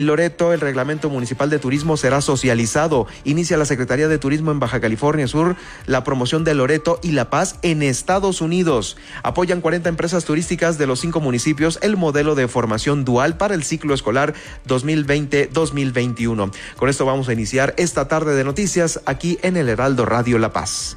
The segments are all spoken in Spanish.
Loreto, el reglamento municipal de turismo será socializado. Inicia la Secretaría de Turismo en Baja California Sur la promoción de Loreto y La Paz en Estados Unidos. Apoyan 40 empresas turísticas de los cinco municipios el modelo de formación dual para el ciclo escolar 2020-2021. Con esto vamos a iniciar esta tarde de noticias aquí en el Heraldo Radio La Paz.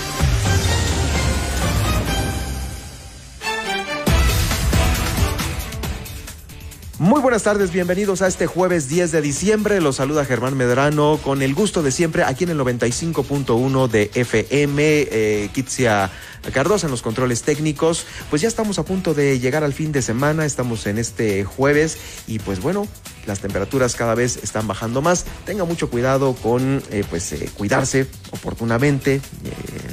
Muy buenas tardes, bienvenidos a este jueves 10 de diciembre. Los saluda Germán Medrano con el gusto de siempre aquí en el 95.1 de FM. Eh, Kitsia Cardosa en los controles técnicos. Pues ya estamos a punto de llegar al fin de semana, estamos en este jueves y pues bueno, las temperaturas cada vez están bajando más. Tenga mucho cuidado con eh, pues eh, cuidarse oportunamente, eh,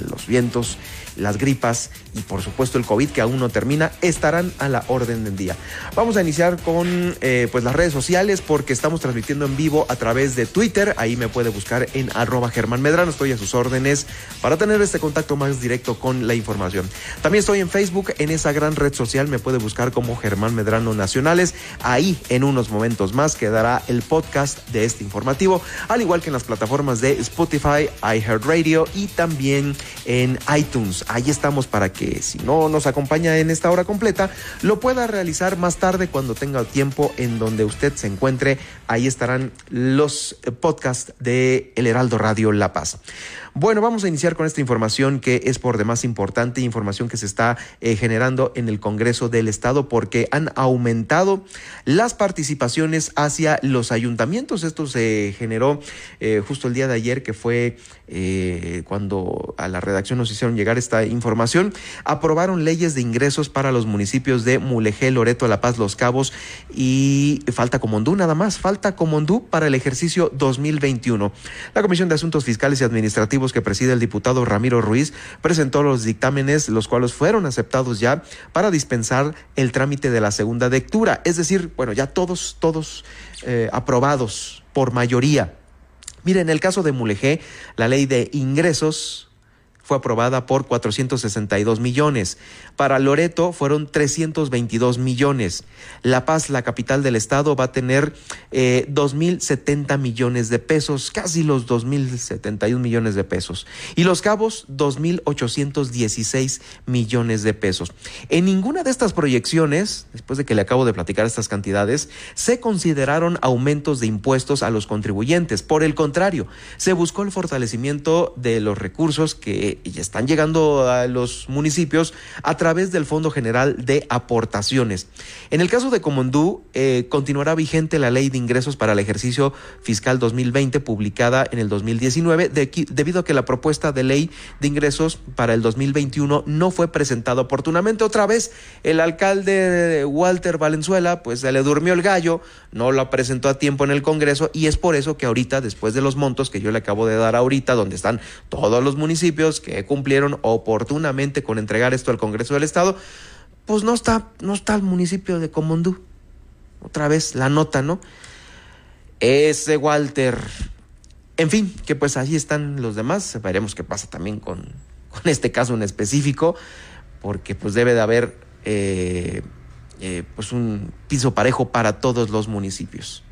los vientos las gripas y por supuesto el COVID que aún no termina estarán a la orden del día. Vamos a iniciar con pues las redes sociales porque estamos transmitiendo en vivo a través de Twitter. Ahí me puede buscar en arroba Germán Medrano. Estoy a sus órdenes para tener este contacto más directo con la información. También estoy en Facebook, en esa gran red social me puede buscar como Germán Medrano Nacionales. Ahí en unos momentos más quedará el podcast de este informativo, al igual que en las plataformas de Spotify, iHeartRadio y también en iTunes ahí estamos para que si no nos acompaña en esta hora completa, lo pueda realizar más tarde cuando tenga tiempo en donde usted se encuentre. Ahí estarán los podcasts de El Heraldo Radio La Paz. Bueno, vamos a iniciar con esta información que es por demás importante, información que se está eh, generando en el Congreso del Estado porque han aumentado las participaciones hacia los ayuntamientos. Esto se generó eh, justo el día de ayer que fue eh, cuando a la redacción nos hicieron llegar esta información. Aprobaron leyes de ingresos para los municipios de Mulegé, Loreto, La Paz, Los Cabos y falta Comondú nada más, falta Comondú para el ejercicio 2021. La Comisión de Asuntos Fiscales y Administrativos que preside el diputado Ramiro Ruiz, presentó los dictámenes, los cuales fueron aceptados ya para dispensar el trámite de la segunda lectura. Es decir, bueno, ya todos, todos eh, aprobados por mayoría. Mire, en el caso de Mulegé, la ley de ingresos fue aprobada por 462 millones. Para Loreto fueron 322 millones. La Paz, la capital del estado, va a tener eh, 2.070 millones de pesos, casi los 2.071 millones de pesos. Y Los Cabos, 2.816 millones de pesos. En ninguna de estas proyecciones, después de que le acabo de platicar estas cantidades, se consideraron aumentos de impuestos a los contribuyentes. Por el contrario, se buscó el fortalecimiento de los recursos que y están llegando a los municipios a través del Fondo General de Aportaciones. En el caso de Comondú, eh, continuará vigente la ley de ingresos para el ejercicio fiscal 2020 publicada en el 2019 debido a que la propuesta de ley de ingresos para el 2021 no fue presentada oportunamente. Otra vez, el alcalde Walter Valenzuela, pues se le durmió el gallo, no lo presentó a tiempo en el Congreso y es por eso que ahorita, después de los montos que yo le acabo de dar ahorita, donde están todos los municipios que cumplieron oportunamente con entregar esto al Congreso del Estado, pues no está, no está el municipio de Comondú. Otra vez la nota, ¿no? Ese Walter. En fin, que pues allí están los demás. Veremos qué pasa también con, con este caso en específico, porque pues debe de haber eh, eh, pues un piso parejo para todos los municipios.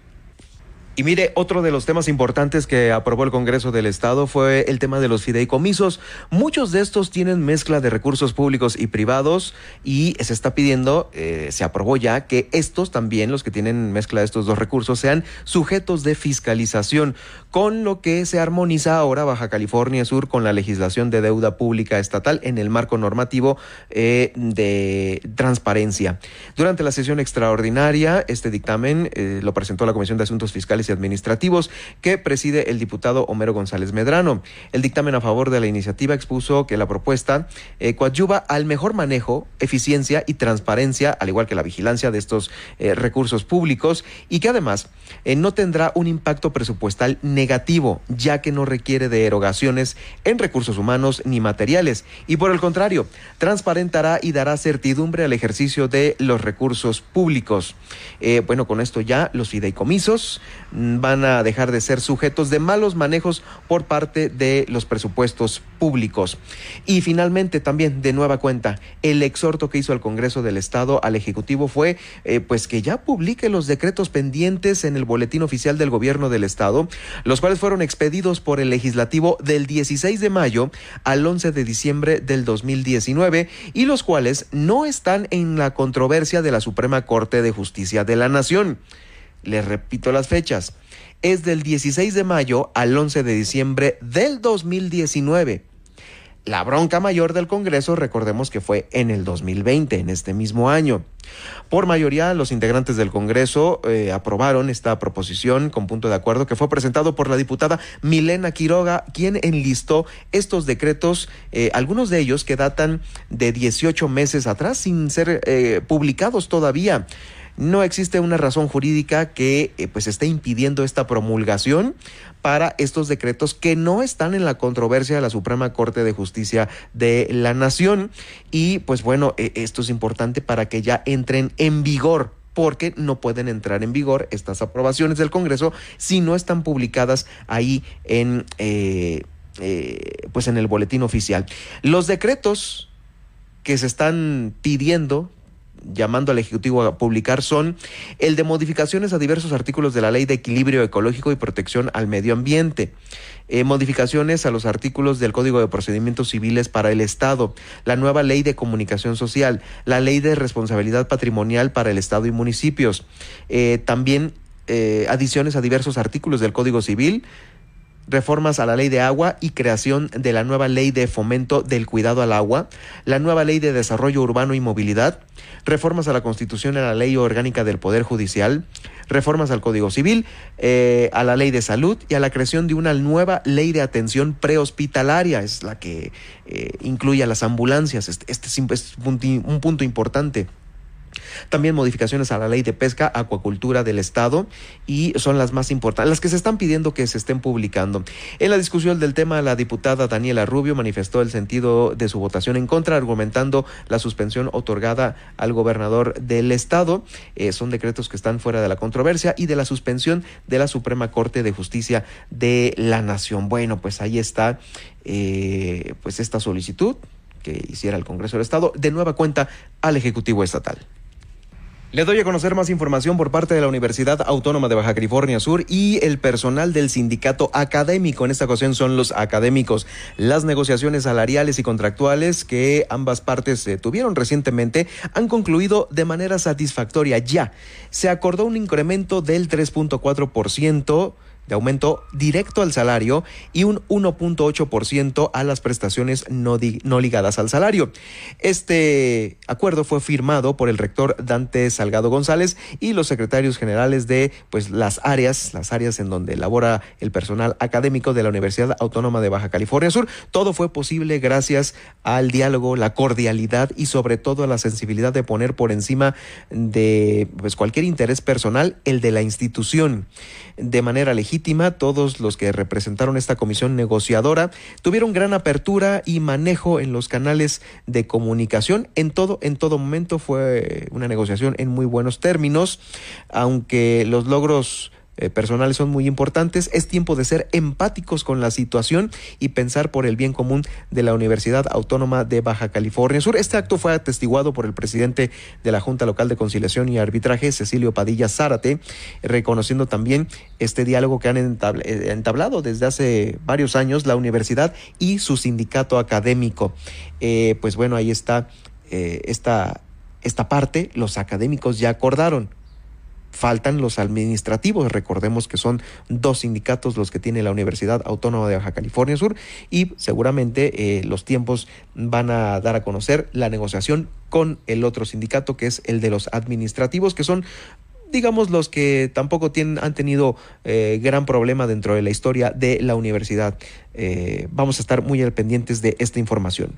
Y mire, otro de los temas importantes que aprobó el Congreso del Estado fue el tema de los fideicomisos. Muchos de estos tienen mezcla de recursos públicos y privados y se está pidiendo, eh, se aprobó ya, que estos también, los que tienen mezcla de estos dos recursos, sean sujetos de fiscalización, con lo que se armoniza ahora Baja California Sur con la legislación de deuda pública estatal en el marco normativo eh, de transparencia. Durante la sesión extraordinaria, este dictamen eh, lo presentó la Comisión de Asuntos Fiscales y Administrativos que preside el diputado Homero González Medrano. El dictamen a favor de la iniciativa expuso que la propuesta eh, coadyuva al mejor manejo, eficiencia y transparencia, al igual que la vigilancia de estos eh, recursos públicos y que además no tendrá un impacto presupuestal negativo, ya que no requiere de erogaciones en recursos humanos ni materiales y por el contrario, transparentará y dará certidumbre al ejercicio de los recursos públicos. Eh, bueno, con esto ya los fideicomisos van a dejar de ser sujetos de malos manejos por parte de los presupuestos públicos. Y finalmente también de nueva cuenta, el exhorto que hizo el Congreso del Estado al Ejecutivo fue eh, pues que ya publique los decretos pendientes en el boletín oficial del gobierno del Estado, los cuales fueron expedidos por el legislativo del 16 de mayo al 11 de diciembre del 2019 y los cuales no están en la controversia de la Suprema Corte de Justicia de la Nación. Les repito las fechas. Es del 16 de mayo al 11 de diciembre del 2019. La bronca mayor del Congreso, recordemos que fue en el 2020, en este mismo año. Por mayoría, los integrantes del Congreso eh, aprobaron esta proposición con punto de acuerdo que fue presentado por la diputada Milena Quiroga, quien enlistó estos decretos, eh, algunos de ellos que datan de 18 meses atrás, sin ser eh, publicados todavía no existe una razón jurídica que eh, pues esté impidiendo esta promulgación para estos decretos que no están en la controversia de la Suprema Corte de Justicia de la Nación y pues bueno, eh, esto es importante para que ya entren en vigor porque no pueden entrar en vigor estas aprobaciones del Congreso si no están publicadas ahí en eh, pues en el boletín oficial. Los decretos que se están pidiendo llamando al Ejecutivo a publicar son el de modificaciones a diversos artículos de la Ley de Equilibrio Ecológico y Protección al Medio Ambiente. Eh, modificaciones a los artículos del Código de Procedimientos Civiles para el Estado, la nueva Ley de Comunicación Social, la Ley de Responsabilidad Patrimonial para el Estado y municipios, eh, también eh, adiciones a diversos artículos del Código Civil, reformas a la ley de agua y creación de la nueva ley de fomento del cuidado al agua, la nueva ley de desarrollo urbano y movilidad, reformas a la constitución y a la ley orgánica del Poder Judicial, reformas al Código Civil, eh, a la ley de salud y a la creación de una nueva ley de atención prehospitalaria, es la que eh, incluye a las ambulancias. Este, este es un punto importante. También modificaciones a la ley de pesca, acuacultura del Estado y son las más importantes, las que se están pidiendo que se estén publicando. En la discusión del tema, la diputada Daniela Rubio manifestó el sentido de su votación en contra, argumentando la suspensión otorgada al gobernador del Estado. Eh, son decretos que están fuera de la controversia y de la suspensión de la Suprema Corte de Justicia de la Nación. Bueno, pues ahí está eh, pues esta solicitud que hiciera el Congreso del Estado de nueva cuenta al Ejecutivo Estatal. Le doy a conocer más información por parte de la Universidad Autónoma de Baja California Sur y el personal del sindicato académico. En esta ocasión son los académicos. Las negociaciones salariales y contractuales que ambas partes eh, tuvieron recientemente han concluido de manera satisfactoria. Ya se acordó un incremento del 3.4% de aumento directo al salario y un 1.8% a las prestaciones no, no, ligadas al salario. Este acuerdo fue firmado por el rector Dante Salgado González y los secretarios generales de pues las áreas, las áreas en donde labora el personal académico de la Universidad Autónoma de Baja California Sur. Todo fue posible gracias al diálogo, la cordialidad y sobre todo a la sensibilidad de poner por encima de pues cualquier interés personal el de la institución de manera legítima. Todos los que representaron esta comisión negociadora tuvieron gran apertura y manejo en los canales de comunicación. En todo, en todo momento fue una negociación en muy buenos términos, aunque los logros eh, personales son muy importantes. Es tiempo de ser empáticos con la situación y pensar por el bien común de la Universidad Autónoma de Baja California Sur. Este acto fue atestiguado por el presidente de la Junta Local de Conciliación y Arbitraje, Cecilio Padilla Zárate, reconociendo también este diálogo que han eh, entablado desde hace varios años la universidad y su sindicato académico. Eh, pues bueno, ahí está esta, esta parte, los académicos ya acordaron faltan los administrativos. Recordemos que son dos sindicatos los que tiene la Universidad Autónoma de Baja California Sur y seguramente eh, los tiempos van a dar a conocer la negociación con el otro sindicato que es el de los administrativos, que son digamos los que tampoco tienen, han tenido eh, gran problema dentro de la historia de la universidad. Eh, vamos a estar muy al pendientes de esta información.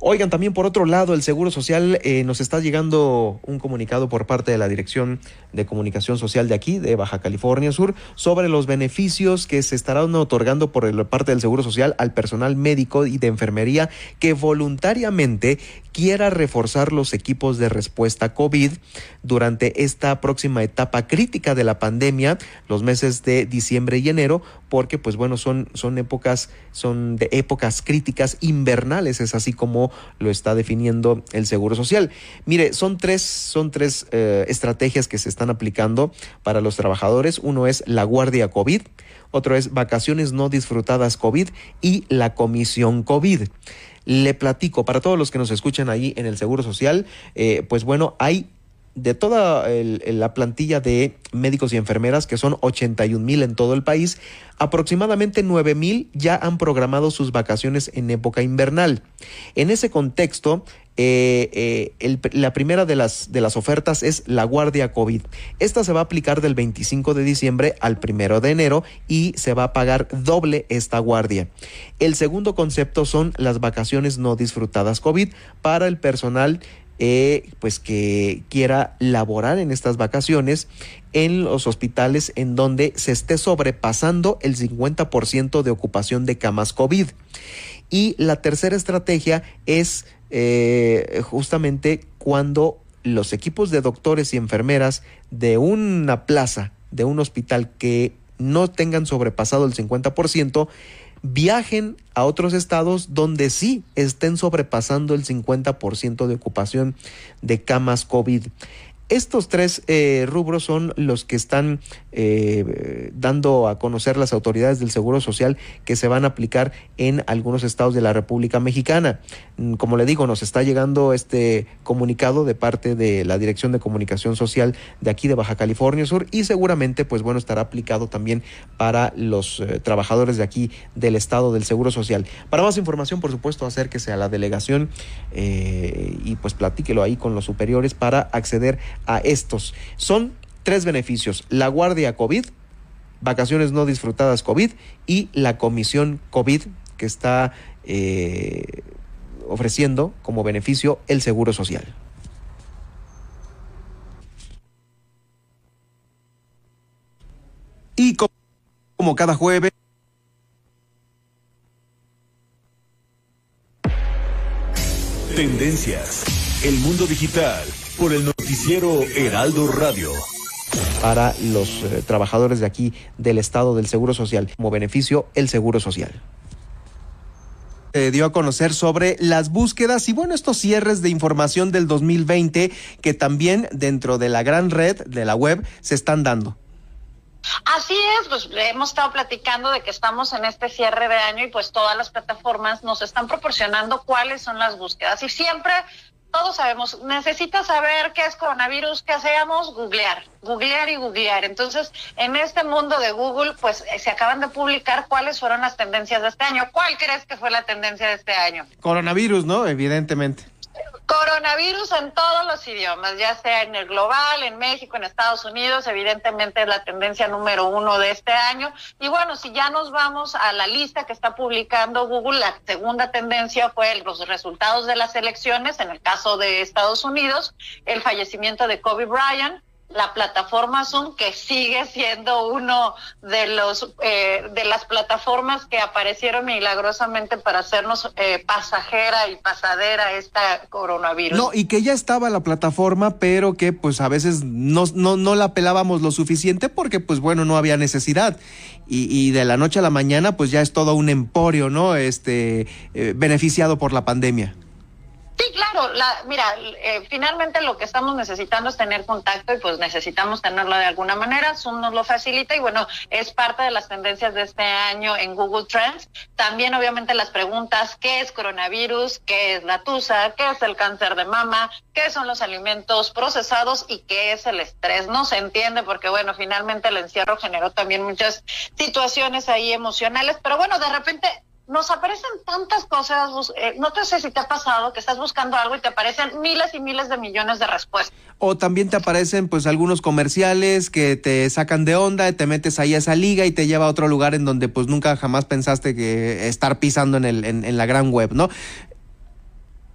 Oigan, también por otro lado, el Seguro Social eh, nos está llegando un comunicado por parte de la Dirección de Comunicación Social de aquí, de Baja California Sur, sobre los beneficios que se estarán otorgando por parte del Seguro Social al personal médico y de enfermería que voluntariamente quiera reforzar los equipos de respuesta COVID durante esta próxima etapa crítica de la pandemia, los meses de diciembre y enero, porque pues bueno, son, son épocas, son de épocas críticas invernales, es así como lo está definiendo el Seguro Social. Mire, son tres, son tres eh, estrategias que se están aplicando para los trabajadores. Uno es la guardia COVID, otro es vacaciones no disfrutadas COVID y la comisión COVID. Le platico, para todos los que nos escuchan ahí en el Seguro Social, eh, pues bueno, hay de toda la plantilla de médicos y enfermeras, que son 81 mil en todo el país, aproximadamente 9 mil ya han programado sus vacaciones en época invernal. En ese contexto, eh, eh, la primera de las, de las ofertas es la guardia COVID. Esta se va a aplicar del 25 de diciembre al 1 de enero y se va a pagar doble esta guardia. El segundo concepto son las vacaciones no disfrutadas COVID para el personal eh, pues que quiera laborar en estas vacaciones en los hospitales en donde se esté sobrepasando el 50% de ocupación de camas COVID. Y la tercera estrategia es eh, justamente cuando los equipos de doctores y enfermeras de una plaza, de un hospital que no tengan sobrepasado el 50%, viajen a otros estados donde sí estén sobrepasando el 50% de ocupación de camas COVID. Estos tres eh, rubros son los que están eh, dando a conocer las autoridades del Seguro Social que se van a aplicar en algunos estados de la República Mexicana. Mm, como le digo, nos está llegando este comunicado de parte de la Dirección de Comunicación Social de aquí de Baja California Sur y seguramente, pues bueno, estará aplicado también para los eh, trabajadores de aquí del estado del Seguro Social. Para más información, por supuesto, acérquese a la delegación y pues platíquelo ahí con los superiores para acceder a estos. Son tres beneficios, la guardia COVID, vacaciones no disfrutadas COVID y la comisión COVID que está eh, ofreciendo como beneficio el Seguro Social. Y como cada jueves... Tendencias. El mundo digital por el noticiero Heraldo Radio. Para los eh, trabajadores de aquí del Estado del Seguro Social, como beneficio el Seguro Social Se dio a conocer sobre las búsquedas y bueno, estos cierres de información del 2020 que también dentro de la gran red de la web se están dando. Así es, pues hemos estado platicando de que estamos en este cierre de año y pues todas las plataformas nos están proporcionando cuáles son las búsquedas y siempre todos sabemos, necesitas saber qué es coronavirus, ¿qué hacemos? Googlear, googlear y googlear. Entonces, en este mundo de Google, pues eh, se acaban de publicar cuáles fueron las tendencias de este año. ¿Cuál crees que fue la tendencia de este año? Coronavirus, ¿no? Evidentemente. Coronavirus en todos los idiomas, ya sea en el global, en México, en Estados Unidos, evidentemente es la tendencia número uno de este año. Y bueno, si ya nos vamos a la lista que está publicando Google, la segunda tendencia fue los resultados de las elecciones, en el caso de Estados Unidos, el fallecimiento de Kobe Bryant, la plataforma Zoom, que sigue siendo uno de los eh, de las plataformas que aparecieron milagrosamente para hacernos eh, pasajera y pasadera esta coronavirus. No, y que ya estaba la plataforma, pero que pues a veces no, no, no la pelábamos lo suficiente porque pues bueno, no había necesidad. Y, y de la noche a la mañana pues ya es todo un emporio, ¿no? Este, eh, beneficiado por la pandemia. Sí, claro. La, mira, eh, finalmente lo que estamos necesitando es tener contacto y pues necesitamos tenerlo de alguna manera. Zoom nos lo facilita y bueno, es parte de las tendencias de este año en Google Trends. También obviamente las preguntas, ¿qué es coronavirus? ¿Qué es la tusa? ¿Qué es el cáncer de mama? ¿Qué son los alimentos procesados? ¿Y qué es el estrés? No se entiende porque bueno, finalmente el encierro generó también muchas situaciones ahí emocionales, pero bueno, de repente nos aparecen tantas cosas, eh, no te sé si te ha pasado que estás buscando algo y te aparecen miles y miles de millones de respuestas. O también te aparecen pues algunos comerciales que te sacan de onda, te metes ahí a esa liga y te lleva a otro lugar en donde pues nunca jamás pensaste que estar pisando en, el, en la gran web, ¿no?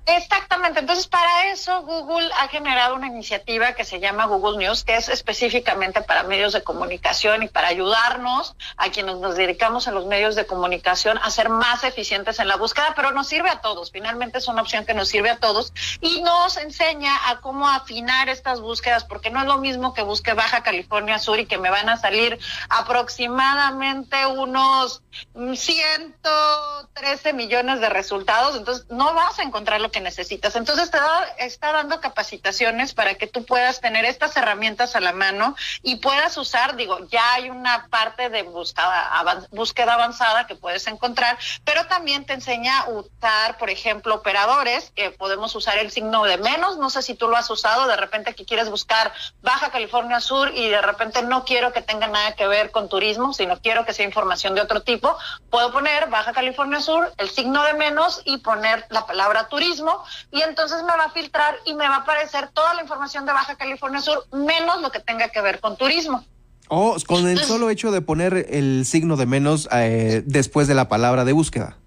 Exactamente, entonces para eso Google ha generado una iniciativa que se llama Google News, que es específicamente para medios de comunicación y para ayudarnos a quienes nos dedicamos a los medios de comunicación a ser más eficientes en la búsqueda, pero nos sirve a todos, finalmente es una opción que nos sirve a todos y nos enseña a cómo afinar estas búsquedas, porque no es lo mismo que busque Baja California Sur y que me van a salir aproximadamente unos 113 millones de resultados, entonces no vas a encontrar lo que necesitas. Entonces te está dando capacitaciones para que tú puedas tener estas herramientas a la mano y puedas usar, digo, ya hay una parte de búsqueda, búsqueda avanzada que puedes encontrar, pero también te enseña a usar, por ejemplo, operadores, que podemos usar el signo de menos, no sé si tú lo has usado, de repente que quieres buscar Baja California Sur y de repente no quiero que tenga nada que ver con turismo, sino quiero que sea información de otro tipo, puedo poner Baja California Sur, el signo de menos y poner la palabra turismo y entonces me va a filtrar y me va a aparecer toda la información de Baja California Sur, menos lo que tenga que ver con turismo. Oh, con el solo hecho de poner el signo de menos eh, después de la palabra de búsqueda.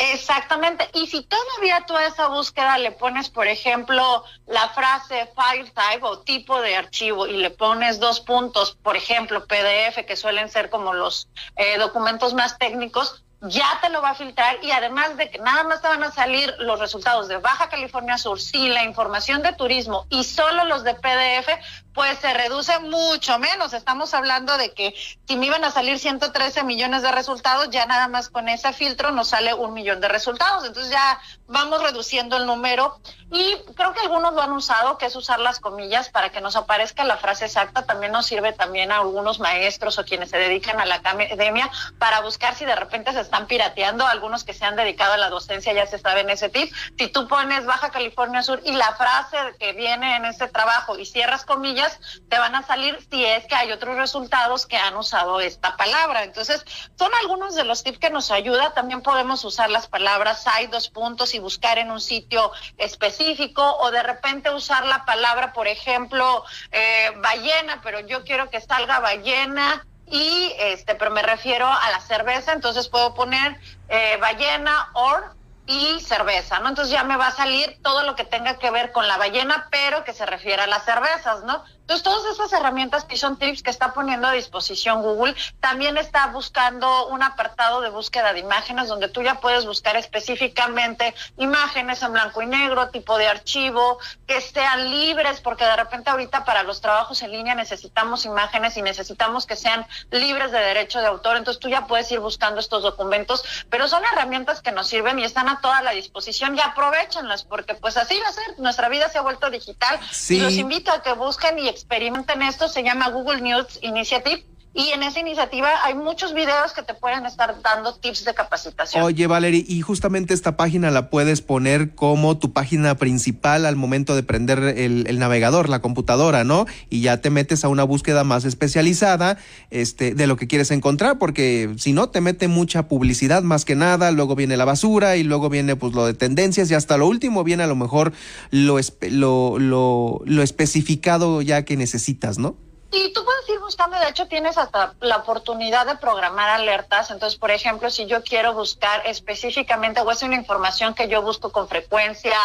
Exactamente. Y si todavía tú a esa búsqueda le pones, por ejemplo, la frase file type o tipo de archivo y le pones dos puntos, por ejemplo, PDF, que suelen ser como los eh, documentos más técnicos, ya te lo va a filtrar y además de que nada más te van a salir los resultados de Baja California Sur sin la información de turismo y solo los de PDF, pues se reduce mucho menos. Estamos hablando de que si me iban a salir 113 millones de resultados, ya nada más con ese filtro nos sale un millón de resultados. Entonces ya vamos reduciendo el número y creo que algunos lo han usado, que es usar las comillas para que nos aparezca la frase exacta. También nos sirve también a algunos maestros o quienes se dedican a la academia para buscar si de repente se están pirateando, algunos que se han dedicado a la docencia ya se saben ese tip. Si tú pones Baja California Sur y la frase que viene en ese trabajo y cierras comillas, te van a salir si es que hay otros resultados que han usado esta palabra. Entonces, son algunos de los tips que nos ayuda. También podemos usar las palabras hay dos puntos y buscar en un sitio específico o de repente usar la palabra, por ejemplo, eh, ballena, pero yo quiero que salga ballena y este, pero me refiero a la cerveza, entonces puedo poner eh, ballena or y cerveza, ¿no? Entonces ya me va a salir todo lo que tenga que ver con la ballena, pero que se refiera a las cervezas, ¿no? Entonces, todas esas herramientas que son tips que está poniendo a disposición Google, también está buscando un apartado de búsqueda de imágenes donde tú ya puedes buscar específicamente imágenes en blanco y negro, tipo de archivo, que sean libres, porque de repente ahorita para los trabajos en línea necesitamos imágenes y necesitamos que sean libres de derecho de autor. Entonces, tú ya puedes ir buscando estos documentos, pero son herramientas que nos sirven y están a toda la disposición y aprovechenlas, porque pues así va a ser. Nuestra vida se ha vuelto digital y los invito a que busquen y experimenten esto, se llama Google News Initiative. Y en esa iniciativa hay muchos videos que te pueden estar dando tips de capacitación. Oye, Valerie, y justamente esta página la puedes poner como tu página principal al momento de prender el, navegador, la computadora, ¿no? Y ya te metes a una búsqueda más especializada este, de lo que quieres encontrar, porque si no, te mete mucha publicidad más que nada, luego viene la basura y luego viene pues lo de tendencias y hasta lo último viene a lo mejor lo, lo, lo, lo especificado ya que necesitas, ¿no? Y tú puedes ir buscando, de hecho tienes hasta la oportunidad de programar alertas. Entonces, por ejemplo, si yo quiero buscar específicamente, o es una información que yo busco con frecuencia,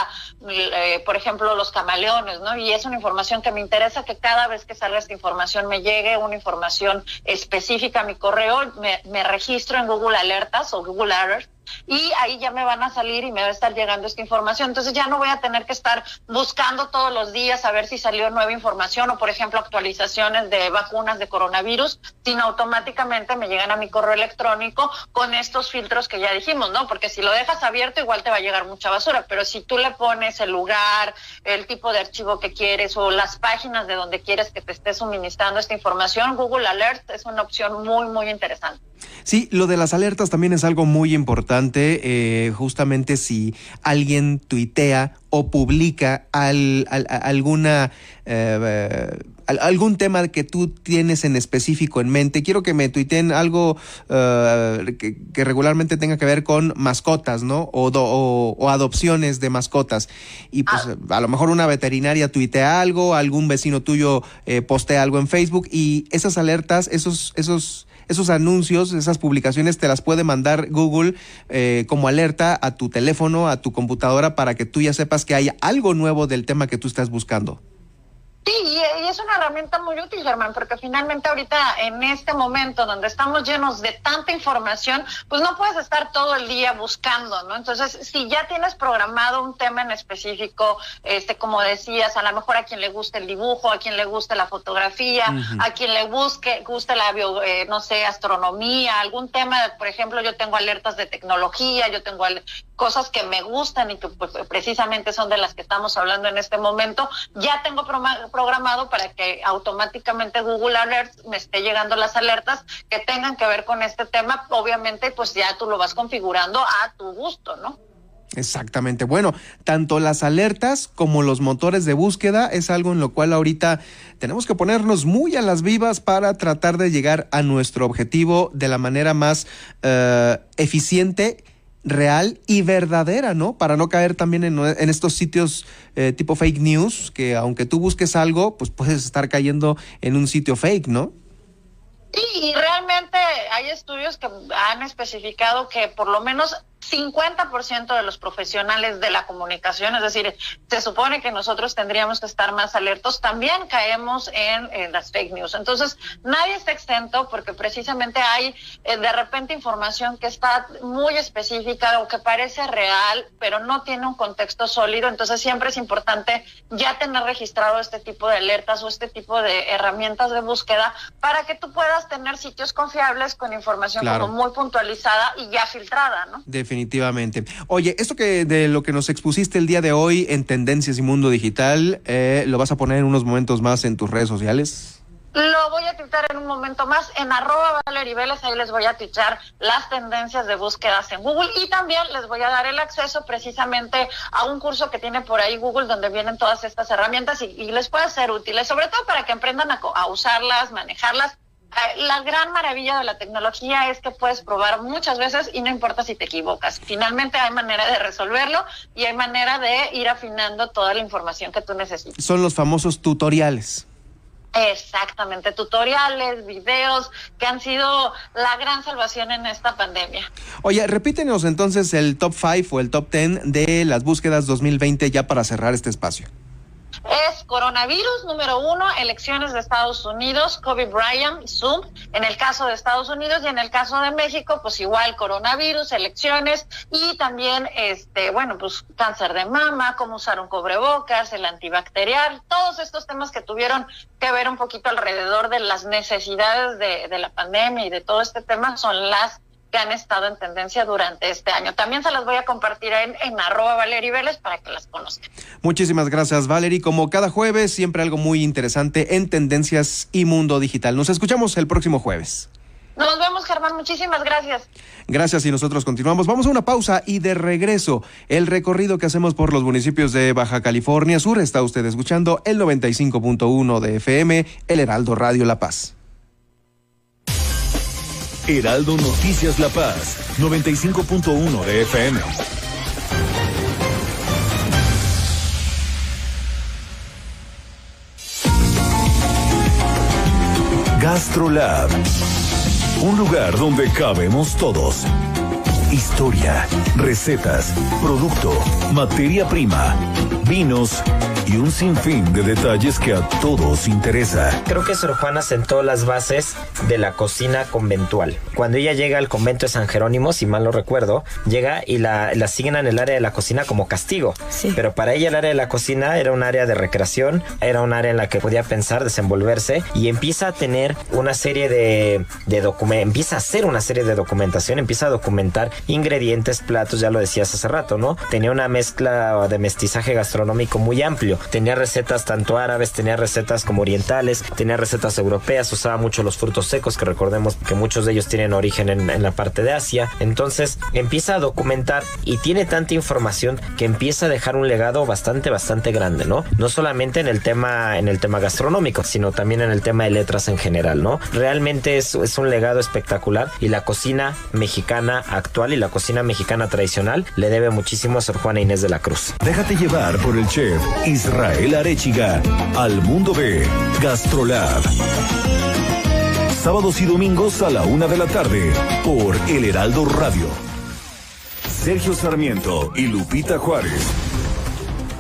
eh, por ejemplo, los camaleones, ¿no? Y es una información que me interesa que cada vez que salga esta información me llegue una información específica a mi correo, me, me registro en Google Alertas o Google Alerts y ahí ya me van a salir y me va a estar llegando esta información. Entonces ya no voy a tener que estar buscando todos los días a ver si salió nueva información o, por ejemplo, actualizaciones de vacunas de coronavirus, sino automáticamente me llegan a mi correo electrónico con estos filtros que ya dijimos, ¿no? Porque si lo dejas abierto igual te va a llegar mucha basura, pero si tú le pones el lugar, el tipo de archivo que quieres o las páginas de donde quieres que te esté suministrando esta información, Google Alert es una opción muy, muy interesante. Sí, lo de las alertas también es algo muy importante eh, justamente si alguien tuitea o publica al, alguna eh, algún tema que tú tienes en específico en mente. Quiero que me tuiteen algo eh, que, regularmente tenga que ver con mascotas, ¿no? O, o, adopciones de mascotas. Y pues ah. a lo mejor una veterinaria tuitea algo, algún vecino tuyo postea algo en Facebook y esas alertas, esos, esos esos anuncios, esas publicaciones te las puede mandar Google eh, como alerta a tu teléfono, a tu computadora, para que tú ya sepas que hay algo nuevo del tema que tú estás buscando. Sí, y es una herramienta muy útil, Germán, porque finalmente ahorita en este momento donde estamos llenos de tanta información, pues no puedes estar todo el día buscando, ¿no? Entonces, si ya tienes programado un tema en específico, este, como decías, a lo mejor a quien le guste el dibujo, a quien le guste la fotografía, a quien le busque, guste la bio, eh, no sé, astronomía, algún tema, por ejemplo, yo tengo alertas de tecnología, yo tengo cosas que me gustan y que pues, precisamente son de las que estamos hablando en este momento, ya tengo programado para que automáticamente Google Alerts me esté llegando las alertas que tengan que ver con este tema. Obviamente, pues ya tú lo vas configurando a tu gusto, ¿no? Exactamente. Bueno, tanto las alertas como los motores de búsqueda es algo en lo cual ahorita tenemos que ponernos muy a las vivas para tratar de llegar a nuestro objetivo de la manera más eh, eficiente real y verdadera, ¿no? Para no caer también en, estos sitios eh, tipo fake news, que aunque tú busques algo, pues puedes estar cayendo en un sitio fake, ¿no? Sí, y realmente hay estudios que han especificado que por lo menos 50% de los profesionales de la comunicación, es decir, se supone que nosotros tendríamos que estar más alertos, también caemos en, las fake news. Entonces, nadie está exento porque precisamente hay eh, de repente información que está muy específica o que parece real, pero no tiene un contexto sólido. Entonces, siempre es importante ya tener registrado este tipo de alertas o este tipo de herramientas de búsqueda para que tú puedas tener sitios confiables con información como muy puntualizada y ya filtrada, ¿no? definitivamente. Oye, esto que de lo que nos expusiste el día de hoy en Tendencias y Mundo Digital, eh, ¿lo vas a poner en unos momentos más en tus redes sociales? Lo voy a tuitar en un momento más en arroba Vélez, ahí les voy a tuitar las tendencias de búsquedas en Google y también les voy a dar el acceso precisamente a un curso que tiene por ahí Google donde vienen todas estas herramientas y, les puede ser útiles, sobre todo para que aprendan a usarlas, manejarlas la gran maravilla de la tecnología es que puedes probar muchas veces y no importa si te equivocas. Finalmente hay manera de resolverlo y hay manera de ir afinando toda la información que tú necesitas. Son los famosos tutoriales. Exactamente, tutoriales, videos que han sido la gran salvación en esta pandemia. Oye, repítenos entonces el top 5 o el top 10 de las búsquedas 2020 ya para cerrar este espacio es coronavirus número uno, elecciones de Estados Unidos, Kobe Bryant, Zoom, en el caso de Estados Unidos y en el caso de México, pues igual coronavirus, elecciones y también, este, bueno, pues cáncer de mama, cómo usar un cobrebocas, el antibacterial, todos estos temas que tuvieron que ver un poquito alrededor de las necesidades de, de la pandemia y de todo este tema son las han estado en tendencia durante este año. También se las voy a compartir en, en arroba Valerie Vélez para que las conozcan. Muchísimas gracias, Valerie. Como cada jueves, siempre algo muy interesante en Tendencias y Mundo Digital. Nos escuchamos el próximo jueves. Nos vemos, Germán. Muchísimas gracias. Gracias y nosotros continuamos. Vamos a una pausa y de regreso el recorrido que hacemos por los municipios de Baja California Sur. Está usted escuchando el 95.1 de FM, el Heraldo Radio La Paz. Heraldo Noticias La Paz, 95.1 de FM. GastroLab, un lugar donde cabemos todos. Historia, recetas, producto, materia prima, vinos y un sinfín de detalles que a todos interesa. Creo que Sor Juana sentó las bases de la cocina conventual. Cuando ella llega al convento de San Jerónimo, si mal no recuerdo, llega y la, la siguen en el área de la cocina como castigo. Sí. Pero para ella el área de la cocina era un área de recreación, era un área en la que podía pensar, desenvolverse y empieza a tener una serie de, de documentos, empieza a hacer una serie de documentación, empieza a documentar ingredientes, platos, ya lo decías hace rato, ¿no? Tenía una mezcla de mestizaje gastronómico muy amplio Tenía recetas tanto árabes, tenía recetas como orientales, tenía recetas europeas, usaba mucho los frutos secos, que recordemos que muchos de ellos tienen origen en, en la parte de Asia. Entonces empieza a documentar y tiene tanta información que empieza a dejar un legado bastante, bastante grande, ¿no? No solamente en el tema, en el tema gastronómico, sino también en el tema de letras en general, ¿no? Realmente es, es un legado espectacular y la cocina mexicana actual y la cocina mexicana tradicional le debe muchísimo a Sor Juana Inés de la Cruz. Déjate llevar por el chef Israel Arechiga al mundo de Gastrolab. Sábados y domingos a la una de la tarde por El Heraldo Radio. Sergio Sarmiento y Lupita Juárez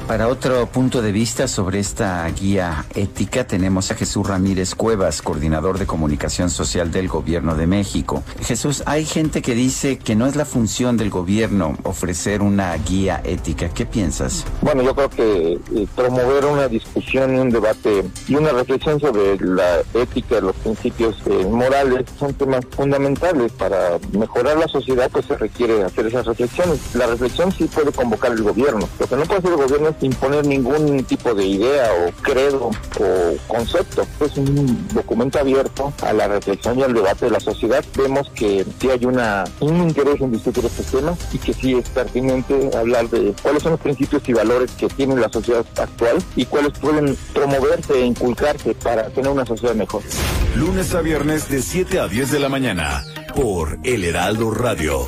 para otro punto de vista sobre esta guía ética tenemos a Jesús Ramírez Cuevas, coordinador de comunicación social del Gobierno de México. Jesús, hay gente que dice que no es la función del gobierno ofrecer una guía ética. ¿Qué piensas? Bueno, yo creo que eh, promover una discusión, un debate y una reflexión sobre la ética, los principios eh, morales son temas fundamentales para mejorar la sociedad, pues se requiere hacer esas reflexiones. La reflexión sí puede convocar el gobierno. Lo que no puede hacer el gobierno imponer ningún tipo de idea o credo o concepto. Es un documento abierto a la reflexión y al debate de la sociedad. Vemos que sí hay una, un interés en discutir este tema y que sí es pertinente hablar de cuáles son los principios y valores que tiene la sociedad actual y cuáles pueden promoverse e inculcarse para tener una sociedad mejor. Lunes a viernes de 7 a 10 de la mañana por El Heraldo Radio.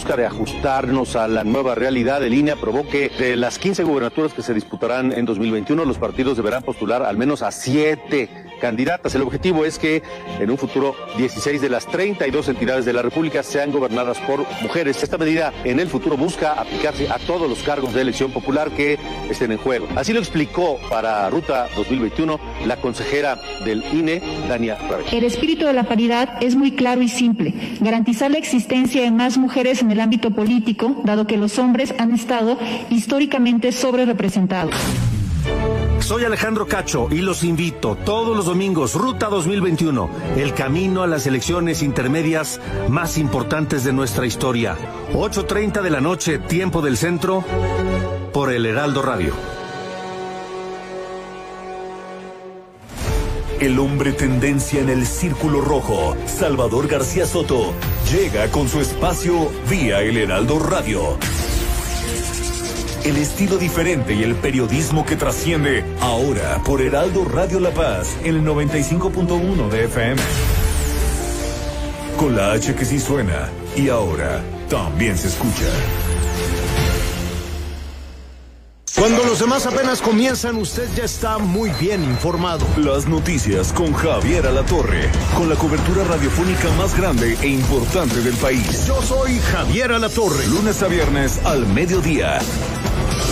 Busca de ajustarnos a la nueva realidad, el INE aprobó que de las 15 gubernaturas que se disputarán en 2021, los partidos deberán postular al menos a siete candidatas. El objetivo es que en un futuro 16 de las 32 entidades de la República sean gobernadas por mujeres. Esta medida en el futuro busca aplicarse a todos los cargos de elección popular que estén en juego. Así lo explicó para Ruta 2021 la consejera del INE, Dania El espíritu de la paridad es muy claro y simple. Garantizar la existencia de más mujeres en el ámbito político, dado que los hombres han estado históricamente sobre representados. Soy Alejandro Cacho y los invito todos los domingos, Ruta 2021, el camino a las elecciones intermedias más importantes de nuestra historia. 8.30 de la noche, tiempo del centro, por el Heraldo Radio. El hombre tendencia en el círculo rojo, Salvador García Soto, llega con su espacio vía el Heraldo Radio el estilo diferente y el periodismo que trasciende ahora por Heraldo Radio La Paz en el 95.1 de FM. Con la H que sí suena y ahora también se escucha. Cuando los demás apenas comienzan, usted ya está muy bien informado. Las noticias con Javier Alatorre, con la cobertura radiofónica más grande e importante del país. Yo soy Javier Alatorre. Lunes a viernes al mediodía.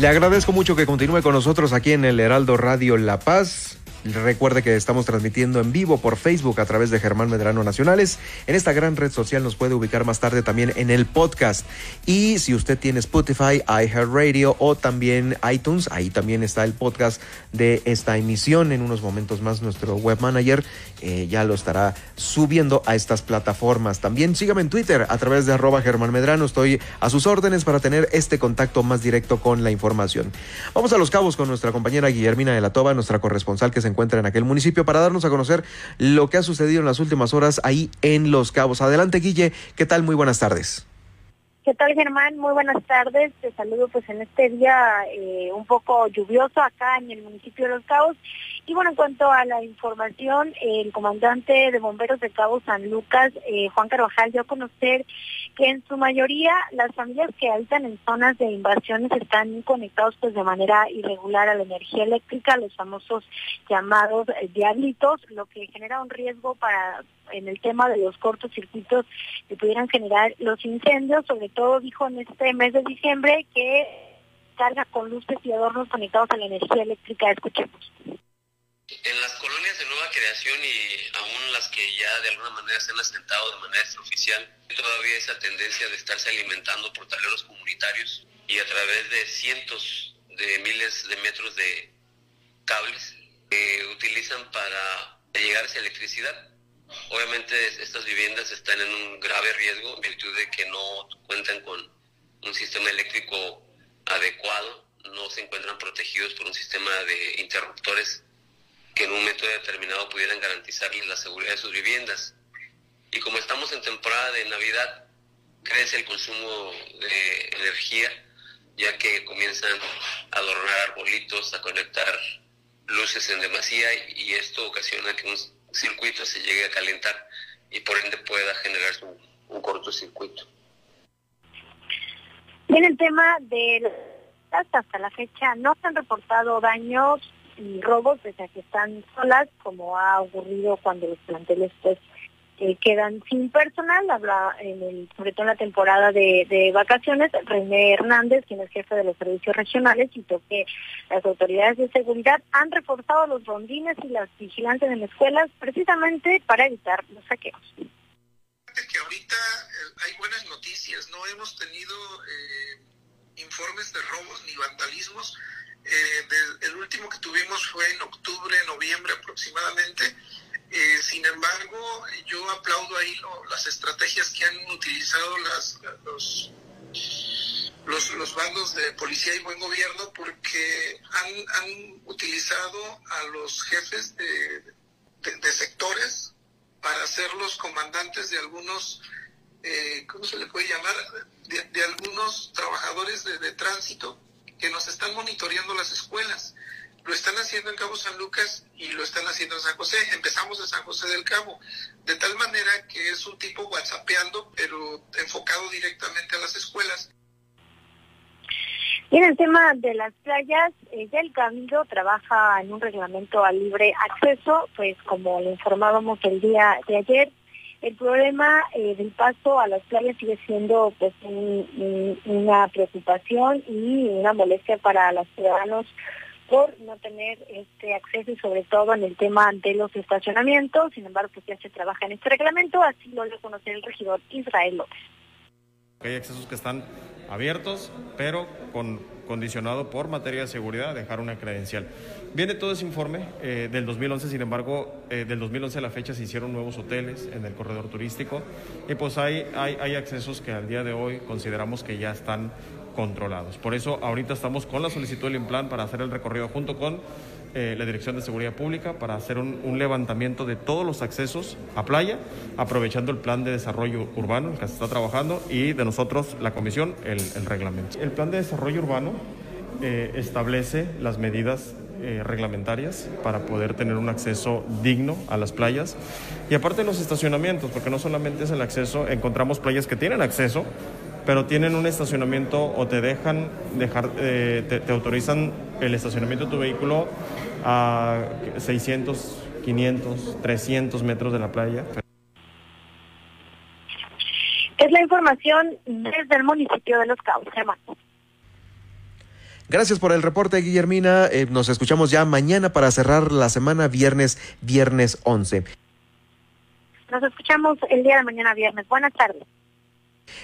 Le agradezco mucho que continúe con nosotros aquí en el Heraldo Radio La Paz. Recuerde que estamos transmitiendo en vivo por Facebook a través de Germán Medrano Nacionales. En esta gran red social nos puede ubicar más tarde también en el podcast. Y si usted tiene Spotify, iHeartRadio o también iTunes, ahí también está el podcast de esta emisión. En unos momentos más nuestro web manager eh, ya lo estará subiendo a estas plataformas. También sígame en Twitter a través de arroba Germán Medrano. Estoy a sus órdenes para tener este contacto más directo con la información. Vamos a los cabos con nuestra compañera Guillermina de la Toba, nuestra corresponsal que se encuentra en aquel municipio para darnos a conocer lo que ha sucedido en las últimas horas ahí en Los Cabos. Adelante, Guille. ¿Qué tal? Muy buenas tardes. ¿Qué tal, Germán? Muy buenas tardes. Te saludo pues en este día eh, un poco lluvioso acá en el municipio de Los Cabos. Y bueno, en cuanto a la información, el comandante de bomberos de Cabo San Lucas, eh, Juan Carvajal, dio a conocer en su mayoría las familias que habitan en zonas de invasiones están conectados pues de manera irregular a la energía eléctrica, los famosos llamados eh, diablitos, lo que genera un riesgo para en el tema de los cortos circuitos que pudieran generar los incendios, sobre todo dijo en este mes de diciembre que carga con luces y adornos conectados a la energía eléctrica. Escuchemos. Creación y aún las que ya de alguna manera se han asentado de manera extraoficial, todavía esa tendencia de estarse alimentando por tableros comunitarios y a través de cientos de miles de metros de cables que utilizan para llegar a esa electricidad. Obviamente estas viviendas están en un grave riesgo en virtud de que no cuentan con un sistema eléctrico adecuado, no se encuentran protegidos por un sistema de interruptores que en un momento determinado pudieran garantizarles la seguridad de sus viviendas. Y como estamos en temporada de Navidad, crece el consumo de energía, ya que comienzan a adornar arbolitos, a conectar luces en demasía y esto ocasiona que un circuito se llegue a calentar y por ende pueda generarse un, cortocircuito. En el tema de hasta la fecha no se han reportado daños y robos desde que están solas, como ha ocurrido cuando los planteles pues eh, quedan sin personal, habla en sobre todo en la temporada de, vacaciones, René Hernández, quien es jefe de los servicios regionales, citó que las autoridades de seguridad han reforzado los rondines y las vigilancias en escuelas precisamente para evitar los saqueos. Que ahorita eh, hay buenas noticias, no hemos tenido eh, informes de robos ni vandalismos, eh, el último que tuvimos fue en octubre, noviembre aproximadamente. Eh, sin embargo, yo aplaudo ahí las estrategias que han utilizado las, los, los, bandos de policía y buen gobierno porque han, utilizado a los jefes de, sectores para ser los comandantes de algunos, eh, ¿cómo se le puede llamar? De, algunos trabajadores de tránsito que nos están monitoreando las escuelas. Lo están haciendo en Cabo San Lucas y lo están haciendo en San José. Empezamos en San José del Cabo, de tal manera que es un tipo whatsappeando, pero enfocado directamente a las escuelas. Y en el tema de las playas, eh, ya el Cabildo trabaja en un reglamento a libre acceso, pues como le informábamos el día de ayer, el problema eh, del paso a las playas sigue siendo pues una preocupación y una molestia para los ciudadanos por no tener este acceso y sobre todo en el tema de los estacionamientos. Sin embargo, pues ya se trabaja en este reglamento, así lo dio conocer el regidor Israel López. Hay accesos que están abiertos, pero con condicionado por materia de seguridad, dejar una credencial. Viene todo ese informe eh, del 2011, sin embargo, eh, del 2011 a la fecha se hicieron nuevos hoteles en el corredor turístico y pues hay, hay, accesos que al día de hoy consideramos que ya están controlados. Por eso ahorita estamos con la solicitud del plan para hacer el recorrido junto con eh, la Dirección de Seguridad Pública para hacer un, levantamiento de todos los accesos a playa, aprovechando el plan de desarrollo urbano que se está trabajando y de nosotros, la comisión, el, reglamento. El plan de desarrollo urbano eh, establece las medidas eh, reglamentarias para poder tener un acceso digno a las playas. Y aparte los estacionamientos, porque no solamente es el acceso, encontramos playas que tienen acceso, pero tienen un estacionamiento o te dejan dejar, te, te, autorizan el estacionamiento de tu vehículo a 600, 500, 300 metros de la playa. Es la información desde el municipio de Los Cabos, Gracias por el reporte, Guillermina. Eh, nos escuchamos ya mañana para cerrar la semana viernes, viernes 11. Nos escuchamos el día de mañana viernes. Buenas tardes.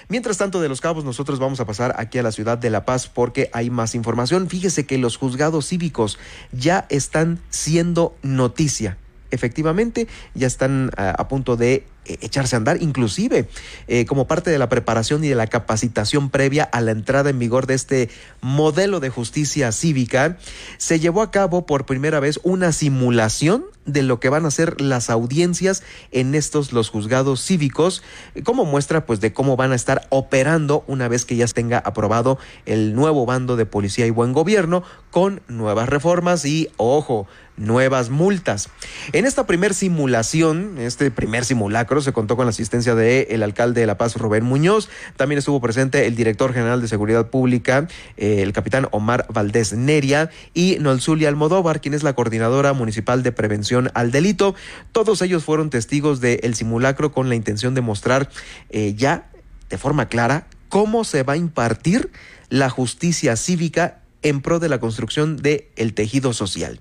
Mientras tanto, de los cabos, nosotros vamos a pasar aquí a la ciudad de La Paz porque hay más información. Fíjese que los juzgados cívicos ya están siendo noticia efectivamente ya están a punto de eh, echarse a andar, inclusive eh, como parte de la preparación y de la capacitación previa a la entrada en vigor de este modelo de justicia cívica, se llevó a cabo por primera vez una simulación de lo que van a ser las audiencias en estos los juzgados cívicos, como muestra pues de cómo van a estar operando una vez que ya tenga aprobado el nuevo bando de policía y buen gobierno con nuevas reformas y ojo, nuevas multas. En esta primer simulación, este primer simulacro, se contó con la asistencia del el alcalde de La Paz, Rubén Muñoz. También estuvo presente el director general de Seguridad Pública, eh, el capitán Omar Valdés Neria, y Nolzulia Almodóvar, quien es la coordinadora municipal de prevención al delito. Todos ellos fueron testigos del simulacro con la intención de mostrar eh, ya de forma clara cómo se va a impartir la justicia cívica en pro de la construcción el tejido social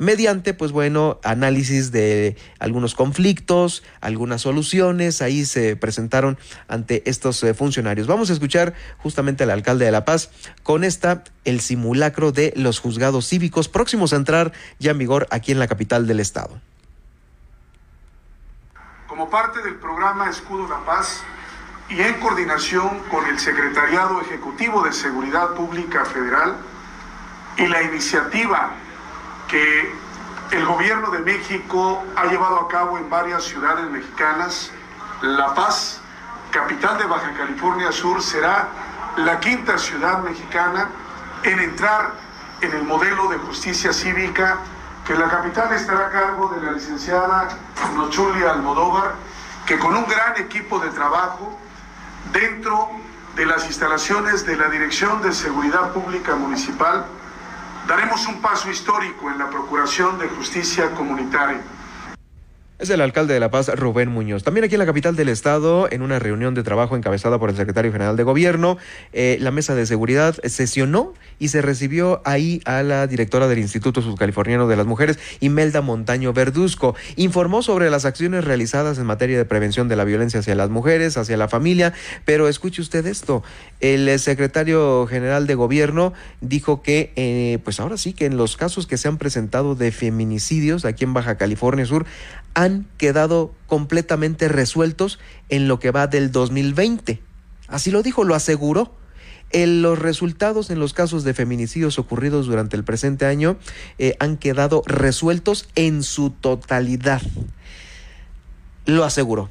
mediante, pues bueno, análisis de algunos conflictos, algunas soluciones, ahí se presentaron ante estos eh, funcionarios. Vamos a escuchar justamente al alcalde de La Paz con esta, el simulacro de los juzgados cívicos próximos a entrar ya en vigor aquí en la capital del estado. Como parte del programa Escudo La Paz, y en coordinación con el Secretariado Ejecutivo de Seguridad Pública Federal y la iniciativa que el gobierno de México ha llevado a cabo en varias ciudades mexicanas. La Paz, capital de Baja California Sur, será la quinta ciudad mexicana en entrar en el modelo de justicia cívica que la capital estará a cargo de la licenciada Nochulia Almodóvar, que con un gran equipo de trabajo dentro de las instalaciones de la Dirección de Seguridad Pública Municipal daremos un paso histórico en la Procuración de Justicia Comunitaria. Es el alcalde de La Paz, Rubén Muñoz. También aquí en la capital del estado, en una reunión de trabajo encabezada por el secretario general de gobierno, eh, la mesa de seguridad sesionó y se recibió ahí a la directora del Instituto Subcaliforniano de las Mujeres, Imelda Montaño Verduzco. Informó sobre las acciones realizadas en materia de prevención de la violencia hacia las mujeres, hacia la familia, pero escuche usted esto. El secretario general de gobierno dijo que, eh, pues ahora sí que en los casos que se han presentado de feminicidios aquí en Baja California Sur, han quedado completamente resueltos en lo que va del 2020. Así lo dijo, lo aseguró. En los resultados en los casos de feminicidios ocurridos durante el presente año eh, han quedado resueltos en su totalidad. Lo aseguró.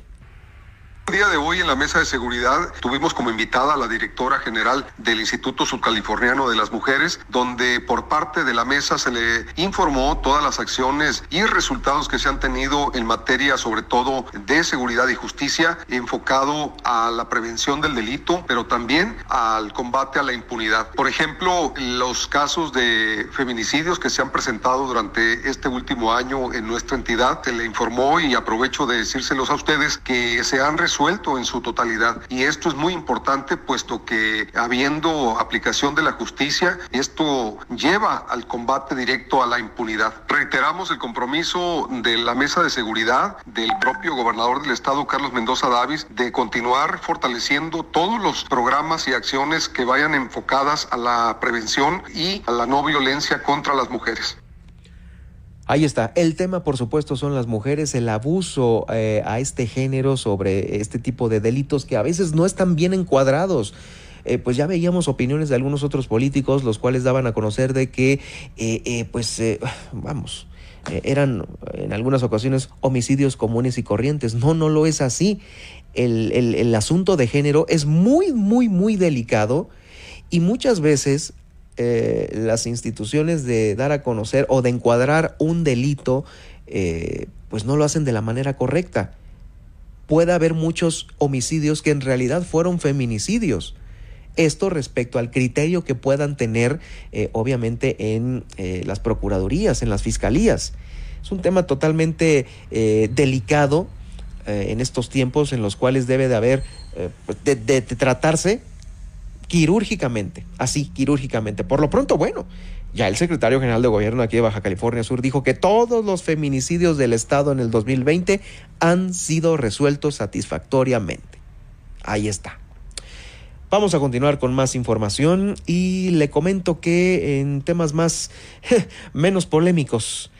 El día de hoy en la mesa de seguridad tuvimos como invitada a la directora general del Instituto Subcaliforniano de las Mujeres, donde por parte de la mesa se le informó todas las acciones y resultados que se han tenido en materia sobre todo de seguridad y justicia, enfocado a la prevención del delito, pero también al combate a la impunidad. Por ejemplo, los casos de feminicidios que se han presentado durante este último año en nuestra entidad, se le informó y aprovecho de decírselos a ustedes que se han resuelto en su totalidad. Y esto es muy importante puesto que habiendo aplicación de la justicia, esto lleva al combate directo a la impunidad. Reiteramos el compromiso de la mesa de seguridad del propio gobernador del estado, Carlos Mendoza Davis, de continuar fortaleciendo todos los programas y acciones que vayan enfocadas a la prevención y a la no violencia contra las mujeres. Ahí está. El tema, por supuesto, son las mujeres, el abuso eh, a este género sobre este tipo de delitos que a veces no están bien encuadrados. Eh, pues ya veíamos opiniones de algunos otros políticos, los cuales daban a conocer de que, eh, pues, vamos, eran en algunas ocasiones homicidios comunes y corrientes. No, no lo es así. El, el asunto de género es muy, muy, muy delicado y muchas veces eh, las instituciones de dar a conocer o de encuadrar un delito, eh, pues no lo hacen de la manera correcta. Puede haber muchos homicidios que en realidad fueron feminicidios. Esto respecto al criterio que puedan tener, eh, obviamente, en las procuradurías, en las fiscalías. Es un tema totalmente delicado en estos tiempos en los cuales debe de haber, pues, de tratarse quirúrgicamente, así, quirúrgicamente. Por lo pronto, bueno, ya el secretario general de gobierno aquí de Baja California Sur dijo que todos los feminicidios del Estado en el 2020 han sido resueltos satisfactoriamente. Ahí está. Vamos a continuar con más información y le comento que en temas más menos polémicos,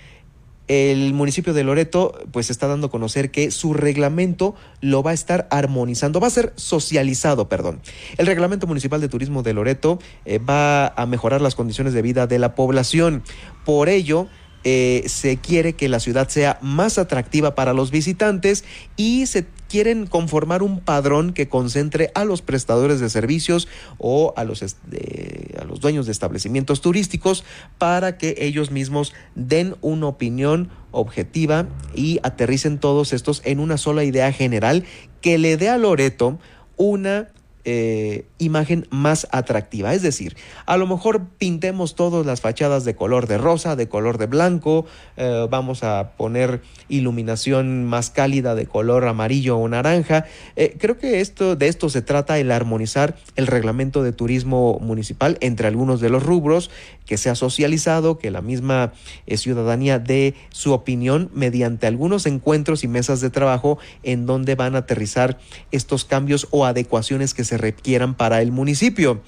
el municipio de Loreto pues está dando a conocer que su reglamento lo va a estar armonizando, va a ser socializado, perdón. El reglamento municipal de turismo de Loreto eh, va a mejorar las condiciones de vida de la población. Por ello, eh, se quiere que la ciudad sea más atractiva para los visitantes y se quieren conformar un padrón que concentre a los prestadores de servicios o a los, a los dueños de establecimientos turísticos para que ellos mismos den una opinión objetiva y aterricen todos estos en una sola idea general que le dé a Loreto una eh, imagen más atractiva. Es decir, a lo mejor pintemos todas las fachadas de color de rosa, de color de blanco, eh, vamos a poner iluminación más cálida de color amarillo o naranja. Eh, creo que esto, de esto se trata el armonizar el reglamento de turismo municipal entre algunos de los rubros, que sea socializado, que la misma ciudadanía dé su opinión mediante algunos encuentros y mesas de trabajo en donde van a aterrizar estos cambios o adecuaciones que se requieran para el municipio.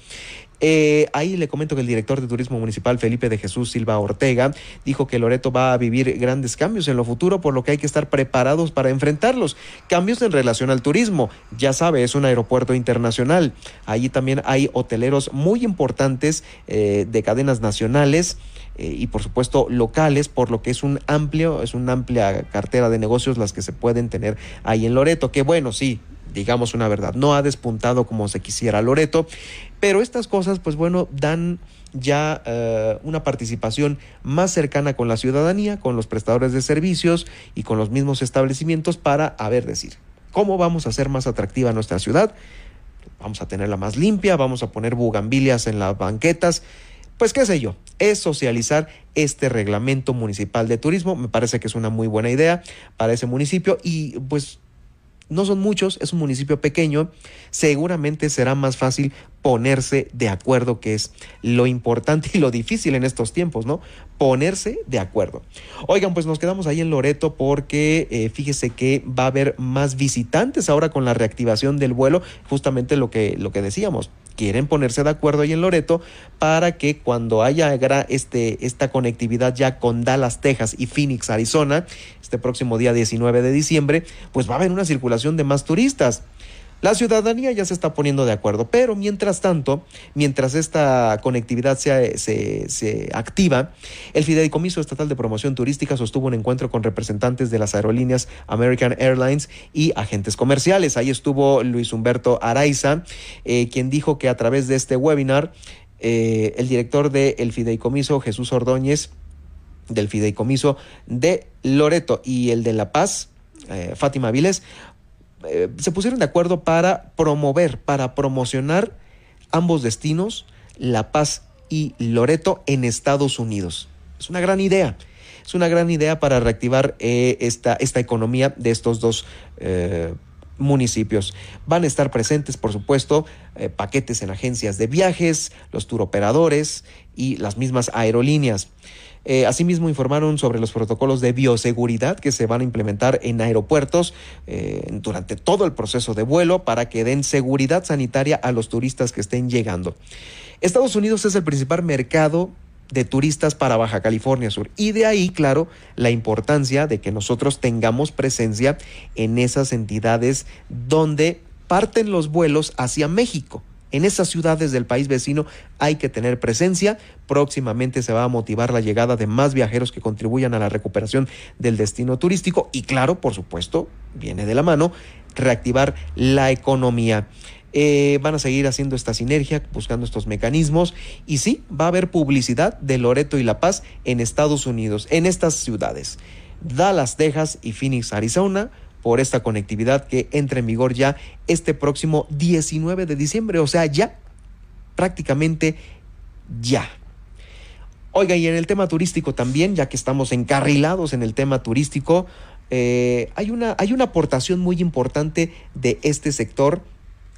Eh, ahí le comento que el director de Turismo Municipal, Felipe de Jesús Silva Ortega, dijo que Loreto va a vivir grandes cambios en lo futuro, por lo que hay que estar preparados para enfrentarlos. Cambios en relación al turismo. Ya sabe, es un aeropuerto internacional. Allí también hay hoteleros muy importantes eh, de cadenas nacionales. Eh, y por supuesto locales, por lo que es un amplio, es una amplia cartera de negocios las que se pueden tener ahí en Loreto, que bueno, sí, digamos una verdad, no ha despuntado como se quisiera Loreto, pero estas cosas, pues bueno, dan ya eh, una participación más cercana con la ciudadanía, con los prestadores de servicios y con los mismos establecimientos para, a ver, decir, ¿cómo vamos a hacer más atractiva nuestra ciudad? Vamos a tenerla más limpia, vamos a poner bugambilias en las banquetas, pues qué sé yo, es socializar este reglamento municipal de turismo, me parece que es una muy buena idea para ese municipio y pues no son muchos, es un municipio pequeño, seguramente será más fácil ponerse de acuerdo, que es lo importante y lo difícil en estos tiempos, ¿no? Ponerse de acuerdo. Oigan, pues nos quedamos ahí en Loreto porque eh, fíjese que va a haber más visitantes ahora con la reactivación del vuelo, justamente lo que, lo que decíamos quieren ponerse de acuerdo ahí en Loreto para que cuando haya este, esta conectividad ya con Dallas, Texas y Phoenix, Arizona, este próximo día 19 de diciembre, pues va a haber una circulación de más turistas. La ciudadanía ya se está poniendo de acuerdo, pero mientras tanto, mientras esta conectividad se, se, activa, el Fideicomiso Estatal de Promoción Turística sostuvo un encuentro con representantes de las aerolíneas American Airlines y agentes comerciales. Ahí estuvo Luis Humberto Araiza, eh, quien dijo que a través de este webinar, eh, el director del Fideicomiso, Jesús Ordóñez, del Fideicomiso de Loreto y el de La Paz, eh, Fátima Viles, eh, se pusieron de acuerdo para promover, para promocionar ambos destinos, La Paz y Loreto, en Estados Unidos. Es una gran idea. Es una gran idea para reactivar eh, esta, esta, economía de estos dos eh, municipios. Van a estar presentes, por supuesto, paquetes en agencias de viajes, los turoperadores y las mismas aerolíneas. Eh, asimismo, informaron sobre los protocolos de bioseguridad que se van a implementar en aeropuertos eh, durante todo el proceso de vuelo para que den seguridad sanitaria a los turistas que estén llegando. Estados Unidos es el principal mercado de turistas para Baja California Sur. Y de ahí, claro, la importancia de que nosotros tengamos presencia en esas entidades donde parten los vuelos hacia México. En esas ciudades del país vecino hay que tener presencia. Próximamente se va a motivar la llegada de más viajeros que contribuyan a la recuperación del destino turístico y claro, por supuesto, viene de la mano reactivar la economía. Eh, van a seguir haciendo esta sinergia, buscando estos mecanismos. Y sí, va a haber publicidad de Loreto y La Paz en Estados Unidos, en estas ciudades. Dallas, Texas y Phoenix, Arizona por esta conectividad que entra en vigor ya este próximo 19 de diciembre, o sea, ya, prácticamente ya. Oiga, y en el tema turístico también, ya que estamos encarrilados en el tema turístico, eh, hay, una, hay una aportación muy importante de este sector,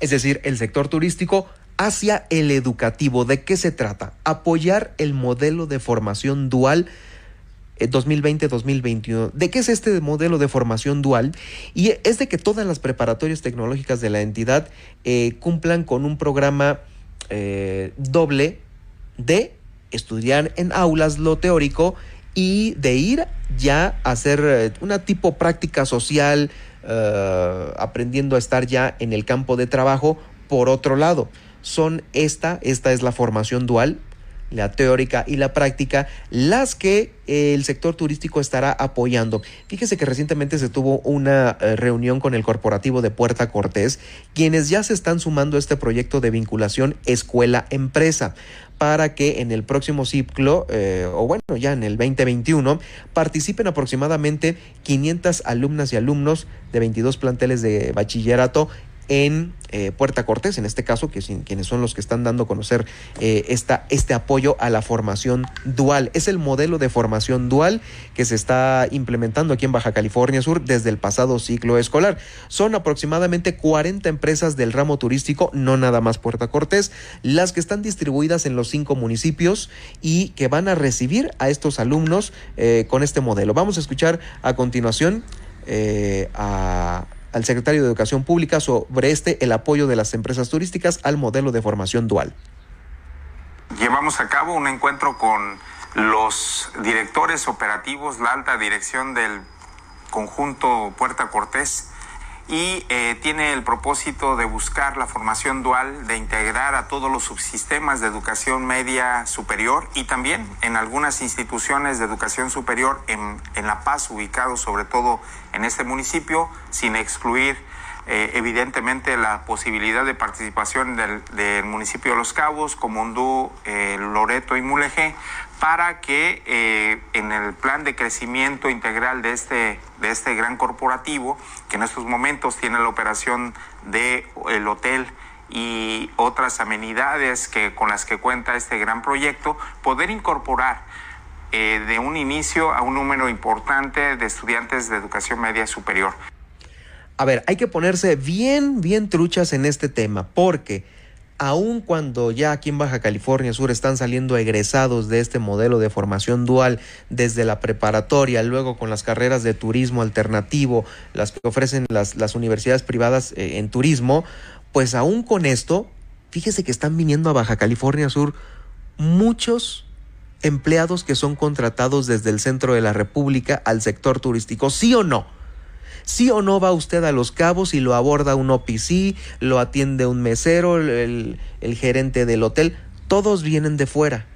es decir, el sector turístico hacia el educativo. ¿De qué se trata? Apoyar el modelo de formación dual 2020-2021. Eh, ¿De qué es este modelo de formación dual? Y es de que todas las preparatorias tecnológicas de la entidad eh, cumplan con un programa eh, doble de estudiar en aulas lo teórico y de ir ya a hacer una tipo práctica social, aprendiendo a estar ya en el campo de trabajo por otro lado. Son esta, esta es la formación dual, la teórica y la práctica, las que el sector turístico estará apoyando. Fíjese que recientemente se tuvo una eh, reunión con el corporativo de Puerta Cortés, quienes ya se están sumando a este proyecto de vinculación escuela-empresa para que en el próximo ciclo, eh, o bueno, ya en el 2021, participen aproximadamente 500 alumnas y alumnos de 22 planteles de bachillerato en eh, Puerta Cortés, en este caso, que quienes son los que están dando a conocer eh, esta, este apoyo a la formación dual. Es el modelo de formación dual que se está implementando aquí en Baja California Sur desde el pasado ciclo escolar. Son aproximadamente 40 empresas del ramo turístico, no nada más Puerta Cortés, las que están distribuidas en los cinco municipios y que van a recibir a estos alumnos eh, con este modelo. Vamos a escuchar a continuación a al secretario de Educación Pública sobre este el apoyo de las empresas turísticas al modelo de formación dual. Llevamos a cabo un encuentro con los directores operativos, la alta dirección del conjunto Puerta Cortés y eh, tiene el propósito de buscar la formación dual, de integrar a todos los subsistemas de educación media superior y también en algunas instituciones de educación superior en, en La Paz, ubicados sobre todo en este municipio, sin excluir eh, evidentemente la posibilidad de participación del, municipio de Los Cabos, Comondú, eh, Loreto y Mulegé, para que eh, en el plan de crecimiento integral de este, de este gran corporativo, que en estos momentos tiene la operación del el hotel y otras amenidades que, con las que cuenta este gran proyecto, poder incorporar de un inicio a un número importante de estudiantes de educación media superior. A ver, hay que ponerse bien, bien truchas en este tema, porque aun cuando ya aquí en Baja California Sur están saliendo egresados de este modelo de formación dual desde la preparatoria, luego con las carreras de turismo alternativo, las que ofrecen las, universidades privadas eh, en turismo, pues aún con esto, fíjese que están viniendo a Baja California Sur muchos empleados que son contratados desde el centro de la República al sector turístico, ¿sí o no? ¿Sí o no va usted a Los Cabos y lo aborda un OPC, lo atiende un mesero, el, gerente del hotel? Todos vienen de fuera,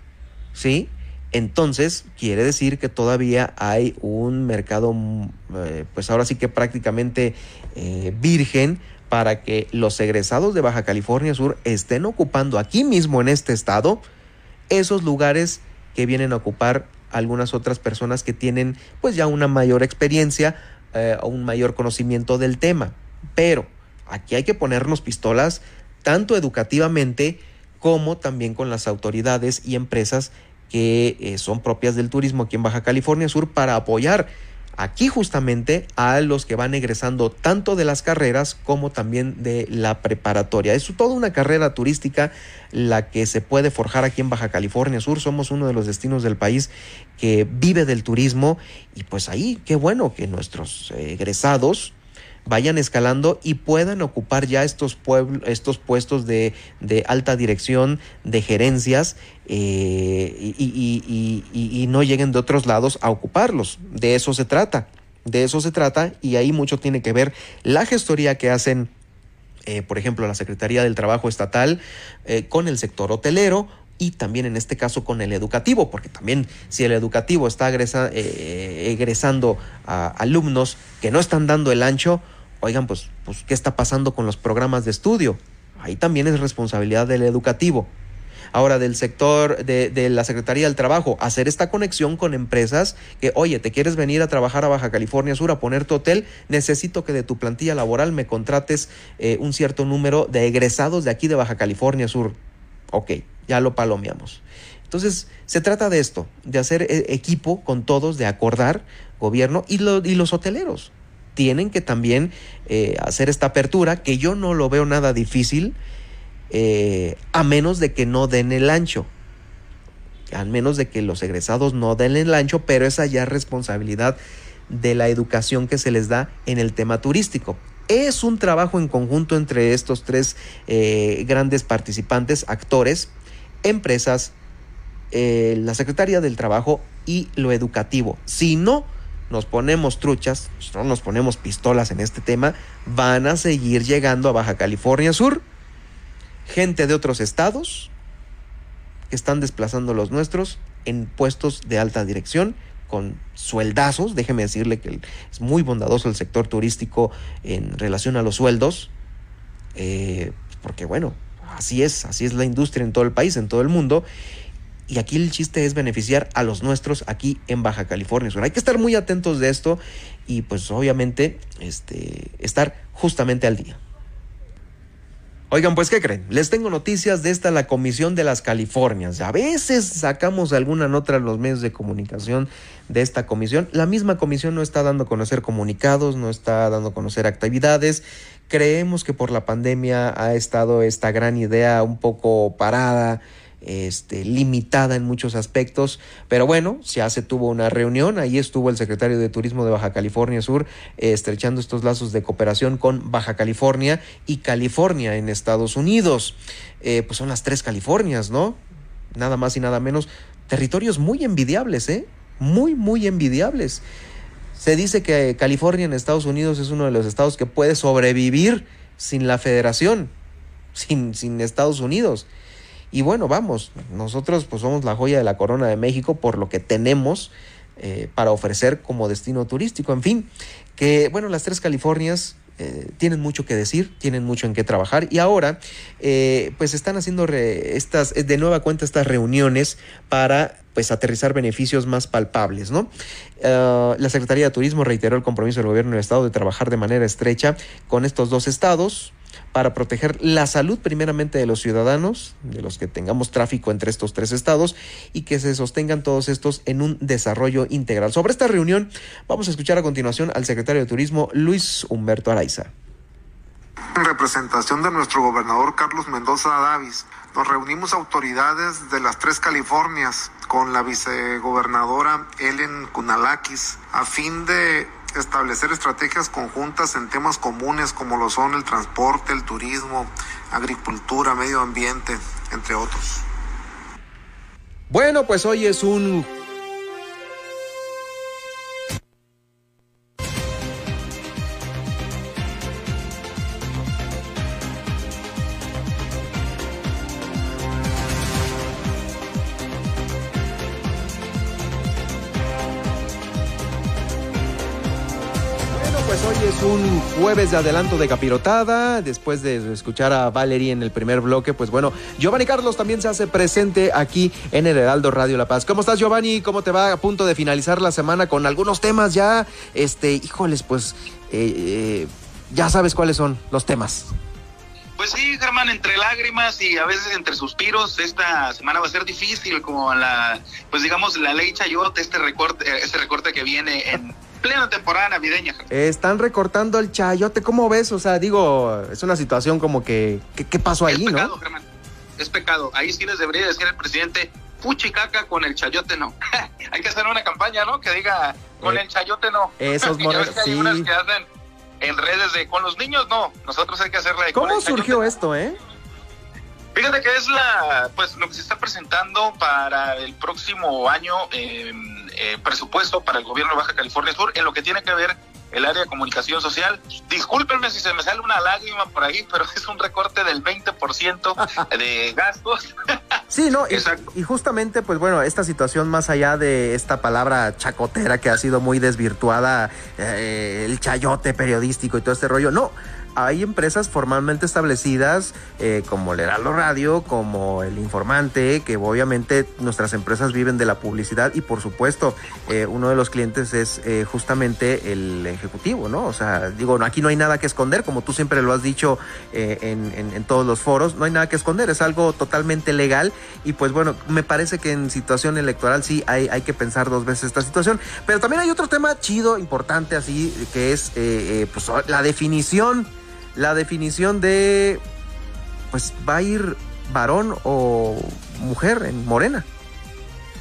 ¿sí? Entonces, quiere decir que todavía hay un mercado, mm, eh, pues ahora sí que prácticamente eh, virgen para que los egresados de Baja California Sur estén ocupando aquí mismo en este estado esos lugares que vienen a ocupar algunas otras personas que tienen pues ya una mayor experiencia eh, un mayor conocimiento del tema. Pero aquí hay que ponernos pistolas tanto educativamente como también con las autoridades y empresas que eh, son propias del turismo aquí en Baja California Sur para apoyar aquí justamente a los que van egresando tanto de las carreras como también de la preparatoria. Es toda una carrera turística la que se puede forjar aquí en Baja California Sur. Somos uno de los destinos del país que vive del turismo y pues ahí qué bueno que nuestros egresados vayan escalando y puedan ocupar ya estos, estos puestos de, de, alta dirección, de gerencias, eh, y, y, no lleguen de otros lados a ocuparlos. De eso se trata, de eso se trata, y ahí mucho tiene que ver la gestoría que hacen. Eh, por ejemplo, la Secretaría del Trabajo Estatal eh, con el sector hotelero y también en este caso con el educativo, porque también si el educativo está egresando a alumnos que no están dando el ancho, oigan, pues, pues, ¿qué está pasando con los programas de estudio? Ahí también es responsabilidad del educativo. Ahora, del sector de, de, la Secretaría del Trabajo, hacer esta conexión con empresas que, oye, te quieres venir a trabajar a Baja California Sur a poner tu hotel, necesito que de tu plantilla laboral me contrates eh, un cierto número de egresados de aquí de Baja California Sur. Ok, ya lo palomeamos. Entonces, se trata de esto, de hacer eh, equipo con todos, de acordar gobierno y, y los hoteleros tienen que también eh, hacer esta apertura, que yo no lo veo nada difícil, eh, a menos de que no den el ancho. A menos de que los egresados no den el ancho, pero esa ya es responsabilidad de la educación que se les da en el tema turístico. Es un trabajo en conjunto entre estos tres eh, grandes participantes, actores, empresas la Secretaría del Trabajo y lo educativo. Si no nos ponemos truchas, no nos ponemos pistolas en este tema, van a seguir llegando a Baja California Sur gente de otros estados que están desplazando los nuestros en puestos de alta dirección con sueldazos. Déjeme decirle que es muy bondadoso el sector turístico en relación a los sueldos, eh, porque bueno, así es, así es la industria en todo el país, en todo el mundo. Y aquí el chiste es beneficiar a los nuestros aquí en Baja California Sur. Hay que estar muy atentos de esto y pues obviamente este, estar justamente al día. Oigan, pues, ¿qué creen? Les tengo noticias de esta, la Comisión de las Californias. A veces sacamos alguna nota en los medios de comunicación de esta comisión. La misma comisión no está dando a conocer comunicados, no está dando a conocer actividades. Creemos que por la pandemia ha estado esta gran idea un poco parada este, limitada en muchos aspectos, pero bueno, ya se tuvo una reunión, ahí estuvo el secretario de Turismo de Baja California Sur eh, estrechando estos lazos de cooperación con Baja California y California en Estados Unidos. Eh, pues son las tres Californias, ¿no? Nada más y nada menos. Territorios muy envidiables, ¿eh? Muy, muy envidiables. Se dice que California en Estados Unidos es uno de los estados que puede sobrevivir sin la federación, sin, sin Estados Unidos. Y bueno, vamos, nosotros pues somos la joya de la corona de México por lo que tenemos eh, para ofrecer como destino turístico. En fin, que bueno, las tres Californias eh, tienen mucho que decir, tienen mucho en qué trabajar y ahora eh, pues están haciendo estas, de nueva cuenta estas reuniones para pues aterrizar beneficios más palpables, ¿no? la Secretaría de Turismo reiteró el compromiso del gobierno del estado de trabajar de manera estrecha con estos dos estados, para proteger la salud primeramente de los ciudadanos, de los que tengamos tráfico entre estos tres estados y que se sostengan todos estos en un desarrollo integral. Sobre esta reunión vamos a escuchar a continuación al secretario de Turismo Luis Humberto Araiza. En representación de nuestro gobernador Carlos Mendoza Davis, nos reunimos autoridades de las tres Californias con la vicegobernadora Ellen Kunalakis a fin de establecer estrategias conjuntas en temas comunes como lo son el transporte, el turismo, agricultura, medio ambiente, entre otros. Bueno, pues hoy es un jueves de adelanto de capirotada. Después de escuchar a Valerie en el primer bloque, pues bueno, Giovanni Carlos también se hace presente aquí en el Heraldo Radio La Paz. ¿Cómo estás, Giovanni? ¿Cómo te va a punto de finalizar la semana con algunos temas ya? Este, híjoles, pues eh, eh, ya sabes cuáles son los temas. Pues sí, Germán, entre lágrimas y a veces entre suspiros, esta semana va a ser difícil, como la, pues digamos, la ley Chayote, este recorte, este recorte que viene en plena temporada navideña. Están recortando el chayote, ¿cómo ves? O sea, digo, es una situación como que, ¿qué, pasó ahí, es pecado, Germán, es pecado. Ahí sí les debería decir el presidente, caca con el chayote no. Hay que hacer una campaña, ¿no? Que diga, con eh, el chayote no. Esos morenos, sí. Hay unas que hacen en redes de, con los niños no. Nosotros hay que hacerla de ¿Cómo surgió esto, eh? Fíjate que es la, pues lo que se está presentando para el próximo año eh, eh, presupuesto para el gobierno de Baja California Sur en lo que tiene que ver el área de comunicación social. Discúlpenme si se me sale una lágrima por ahí, pero es un recorte del 20% de gastos. Sí, no, y, justamente, pues bueno, esta situación más allá de esta palabra chacotera que ha sido muy desvirtuada, eh, el chayote periodístico y todo este rollo, no, hay empresas formalmente establecidas eh, como el Heraldo Radio, como el Informante, que obviamente nuestras empresas viven de la publicidad y por supuesto eh, uno de los clientes es eh, justamente el ejecutivo, ¿no? O sea, digo, aquí no hay nada que esconder, como tú siempre lo has dicho en, en, todos los foros, no hay nada que esconder, es algo totalmente legal y pues bueno, me parece que en situación electoral sí hay, hay que pensar dos veces esta situación, pero también hay otro tema chido, importante así, que es pues, la definición la definición de, pues va a ir varón o mujer en Morena.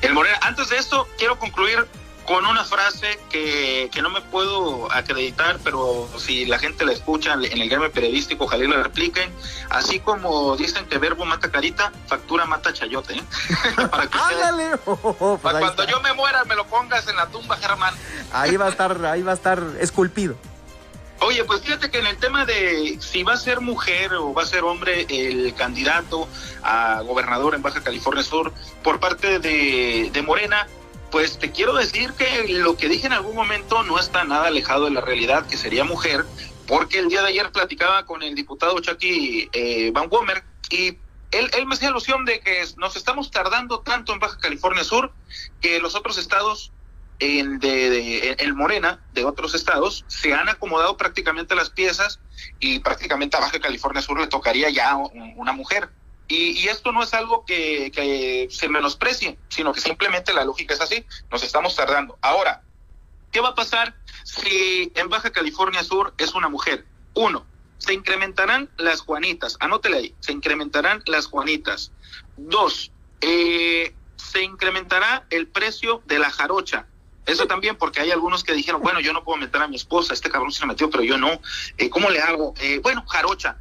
El Morena. Antes de esto, quiero concluir con una frase que, que, no me puedo acreditar, pero si la gente la escucha en el gremio periodístico, ojalá la repliquen. Así como dicen que verbo mata carita, factura mata chayote. ¿eh? para que pues para cuando yo me muera me lo pongas en la tumba, Germán. ahí va a estar, ahí va a estar esculpido. Oye, pues fíjate que en el tema de si va a ser mujer o va a ser hombre el candidato a gobernador en Baja California Sur por parte de, de Morena, pues te quiero decir que lo que dije en algún momento no está nada alejado de la realidad, que sería mujer, porque el día de ayer platicaba con el diputado Chucky eh, Van Womer y él, él me hacía alusión de que nos estamos tardando tanto en Baja California Sur que los otros estados en, de, el Morena de otros estados se han acomodado prácticamente las piezas y prácticamente a Baja California Sur le tocaría ya una mujer. Y, esto no es algo que, se menosprecie, sino que simplemente la lógica es así, nos estamos tardando. Ahora, ¿qué va a pasar si en Baja California Sur es una mujer? Uno, se incrementarán las Juanitas, anótele ahí, se incrementarán las Juanitas. Dos, eh, se incrementará el precio de la jarocha. Eso también porque hay algunos que dijeron, bueno, yo no puedo meter a mi esposa, este cabrón se la metió, pero yo no. Eh, ¿Cómo le hago? Eh, bueno, jarocha.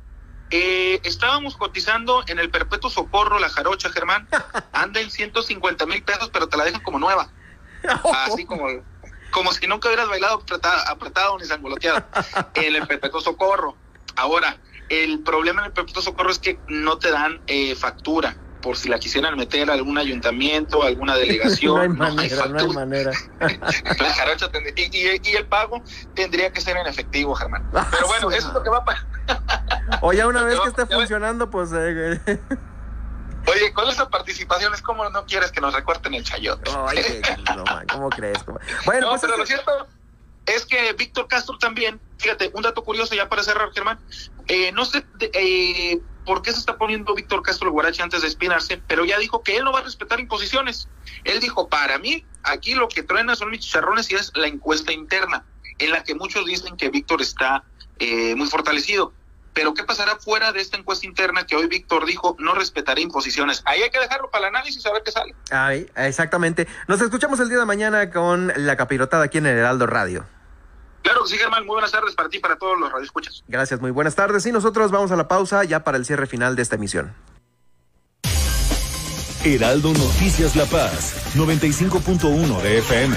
Eh, estábamos cotizando en el Perpetuo Socorro la jarocha, Germán. Anda en 150 mil pesos, pero te la dejan como nueva. Así como, como si nunca hubieras bailado apretado, ni sangoloteado. En el Perpetuo Socorro. Ahora, el problema en el Perpetuo Socorro es que no te dan eh, factura por si la quisieran meter a algún ayuntamiento, alguna delegación. no hay manera, no hay, manera. la jarocha y, y, el pago tendría que ser en efectivo, Germán. Pero bueno, eso es lo que va a o ya una vez que esté funcionando, pues... Eh, Oye, con esa participación es como no quieres que nos recorten el chayote. Oye, no, ¿cómo crees? Bueno, pues pero lo cierto es que Víctor Castro también, fíjate, un dato curioso ya para cerrar, Germán, eh, no sé eh, por qué se está poniendo Víctor Castro guarache antes de espinarse, pero ya dijo que él no va a respetar imposiciones. Él dijo, para mí, aquí lo que truena son mis chicharrones y es la encuesta interna, en la que muchos dicen que Víctor está eh, muy fortalecido. Pero ¿qué pasará fuera de esta encuesta interna que hoy Víctor dijo no respetaré imposiciones? Ahí hay que dejarlo para el análisis a ver qué sale. Ahí, exactamente. Nos escuchamos el día de mañana con la capirotada aquí en el Heraldo Radio. Claro que sí, Germán. Muy buenas tardes para ti y para todos los radioescuchas. Gracias, muy buenas tardes. Y nosotros vamos a la pausa ya para el cierre final de esta emisión. Heraldo Noticias La Paz, 95.1 de FM.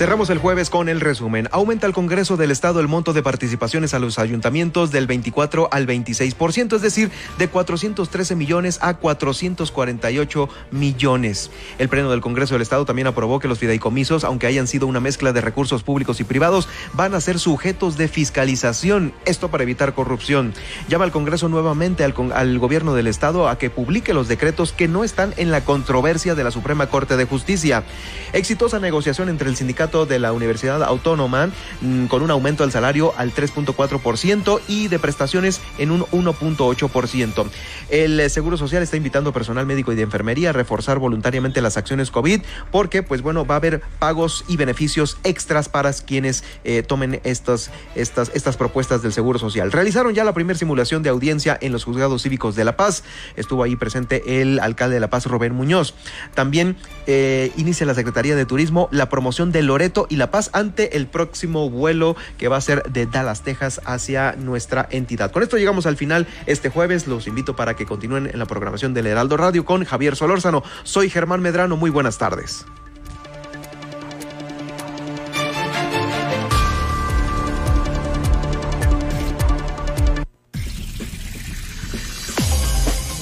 Cerramos el jueves con el resumen. Aumenta el Congreso del Estado el monto de participaciones a los ayuntamientos del 24 al 26%, es decir, de 413 millones a 448 millones. El Pleno del Congreso del Estado también aprobó que los fideicomisos, aunque hayan sido una mezcla de recursos públicos y privados, van a ser sujetos de fiscalización. Esto para evitar corrupción. Llama al Congreso nuevamente al, al gobierno del Estado a que publique los decretos que no están en la controversia de la Suprema Corte de Justicia. Exitosa negociación entre el sindicato de la Universidad Autónoma mm, con un aumento del salario al 3.4% y de prestaciones en un 1.8%. El eh, Seguro Social está invitando personal médico y de enfermería a reforzar voluntariamente las acciones COVID porque, pues bueno, va a haber pagos y beneficios extras para quienes eh, tomen estas, estas, estas propuestas del Seguro Social. Realizaron ya la primera simulación de audiencia en los juzgados cívicos de La Paz. Estuvo ahí presente el alcalde de La Paz, Robert Muñoz. También eh, inicia la Secretaría de Turismo la promoción de y La Paz ante el próximo vuelo que va a ser de Dallas, Texas hacia nuestra entidad. Con esto llegamos al final este jueves. Los invito para que continúen en la programación del Heraldo Radio con Javier Solórzano. Soy Germán Medrano. Muy buenas tardes.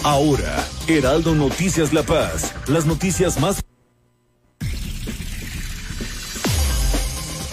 Ahora, Heraldo Noticias La Paz, las noticias más...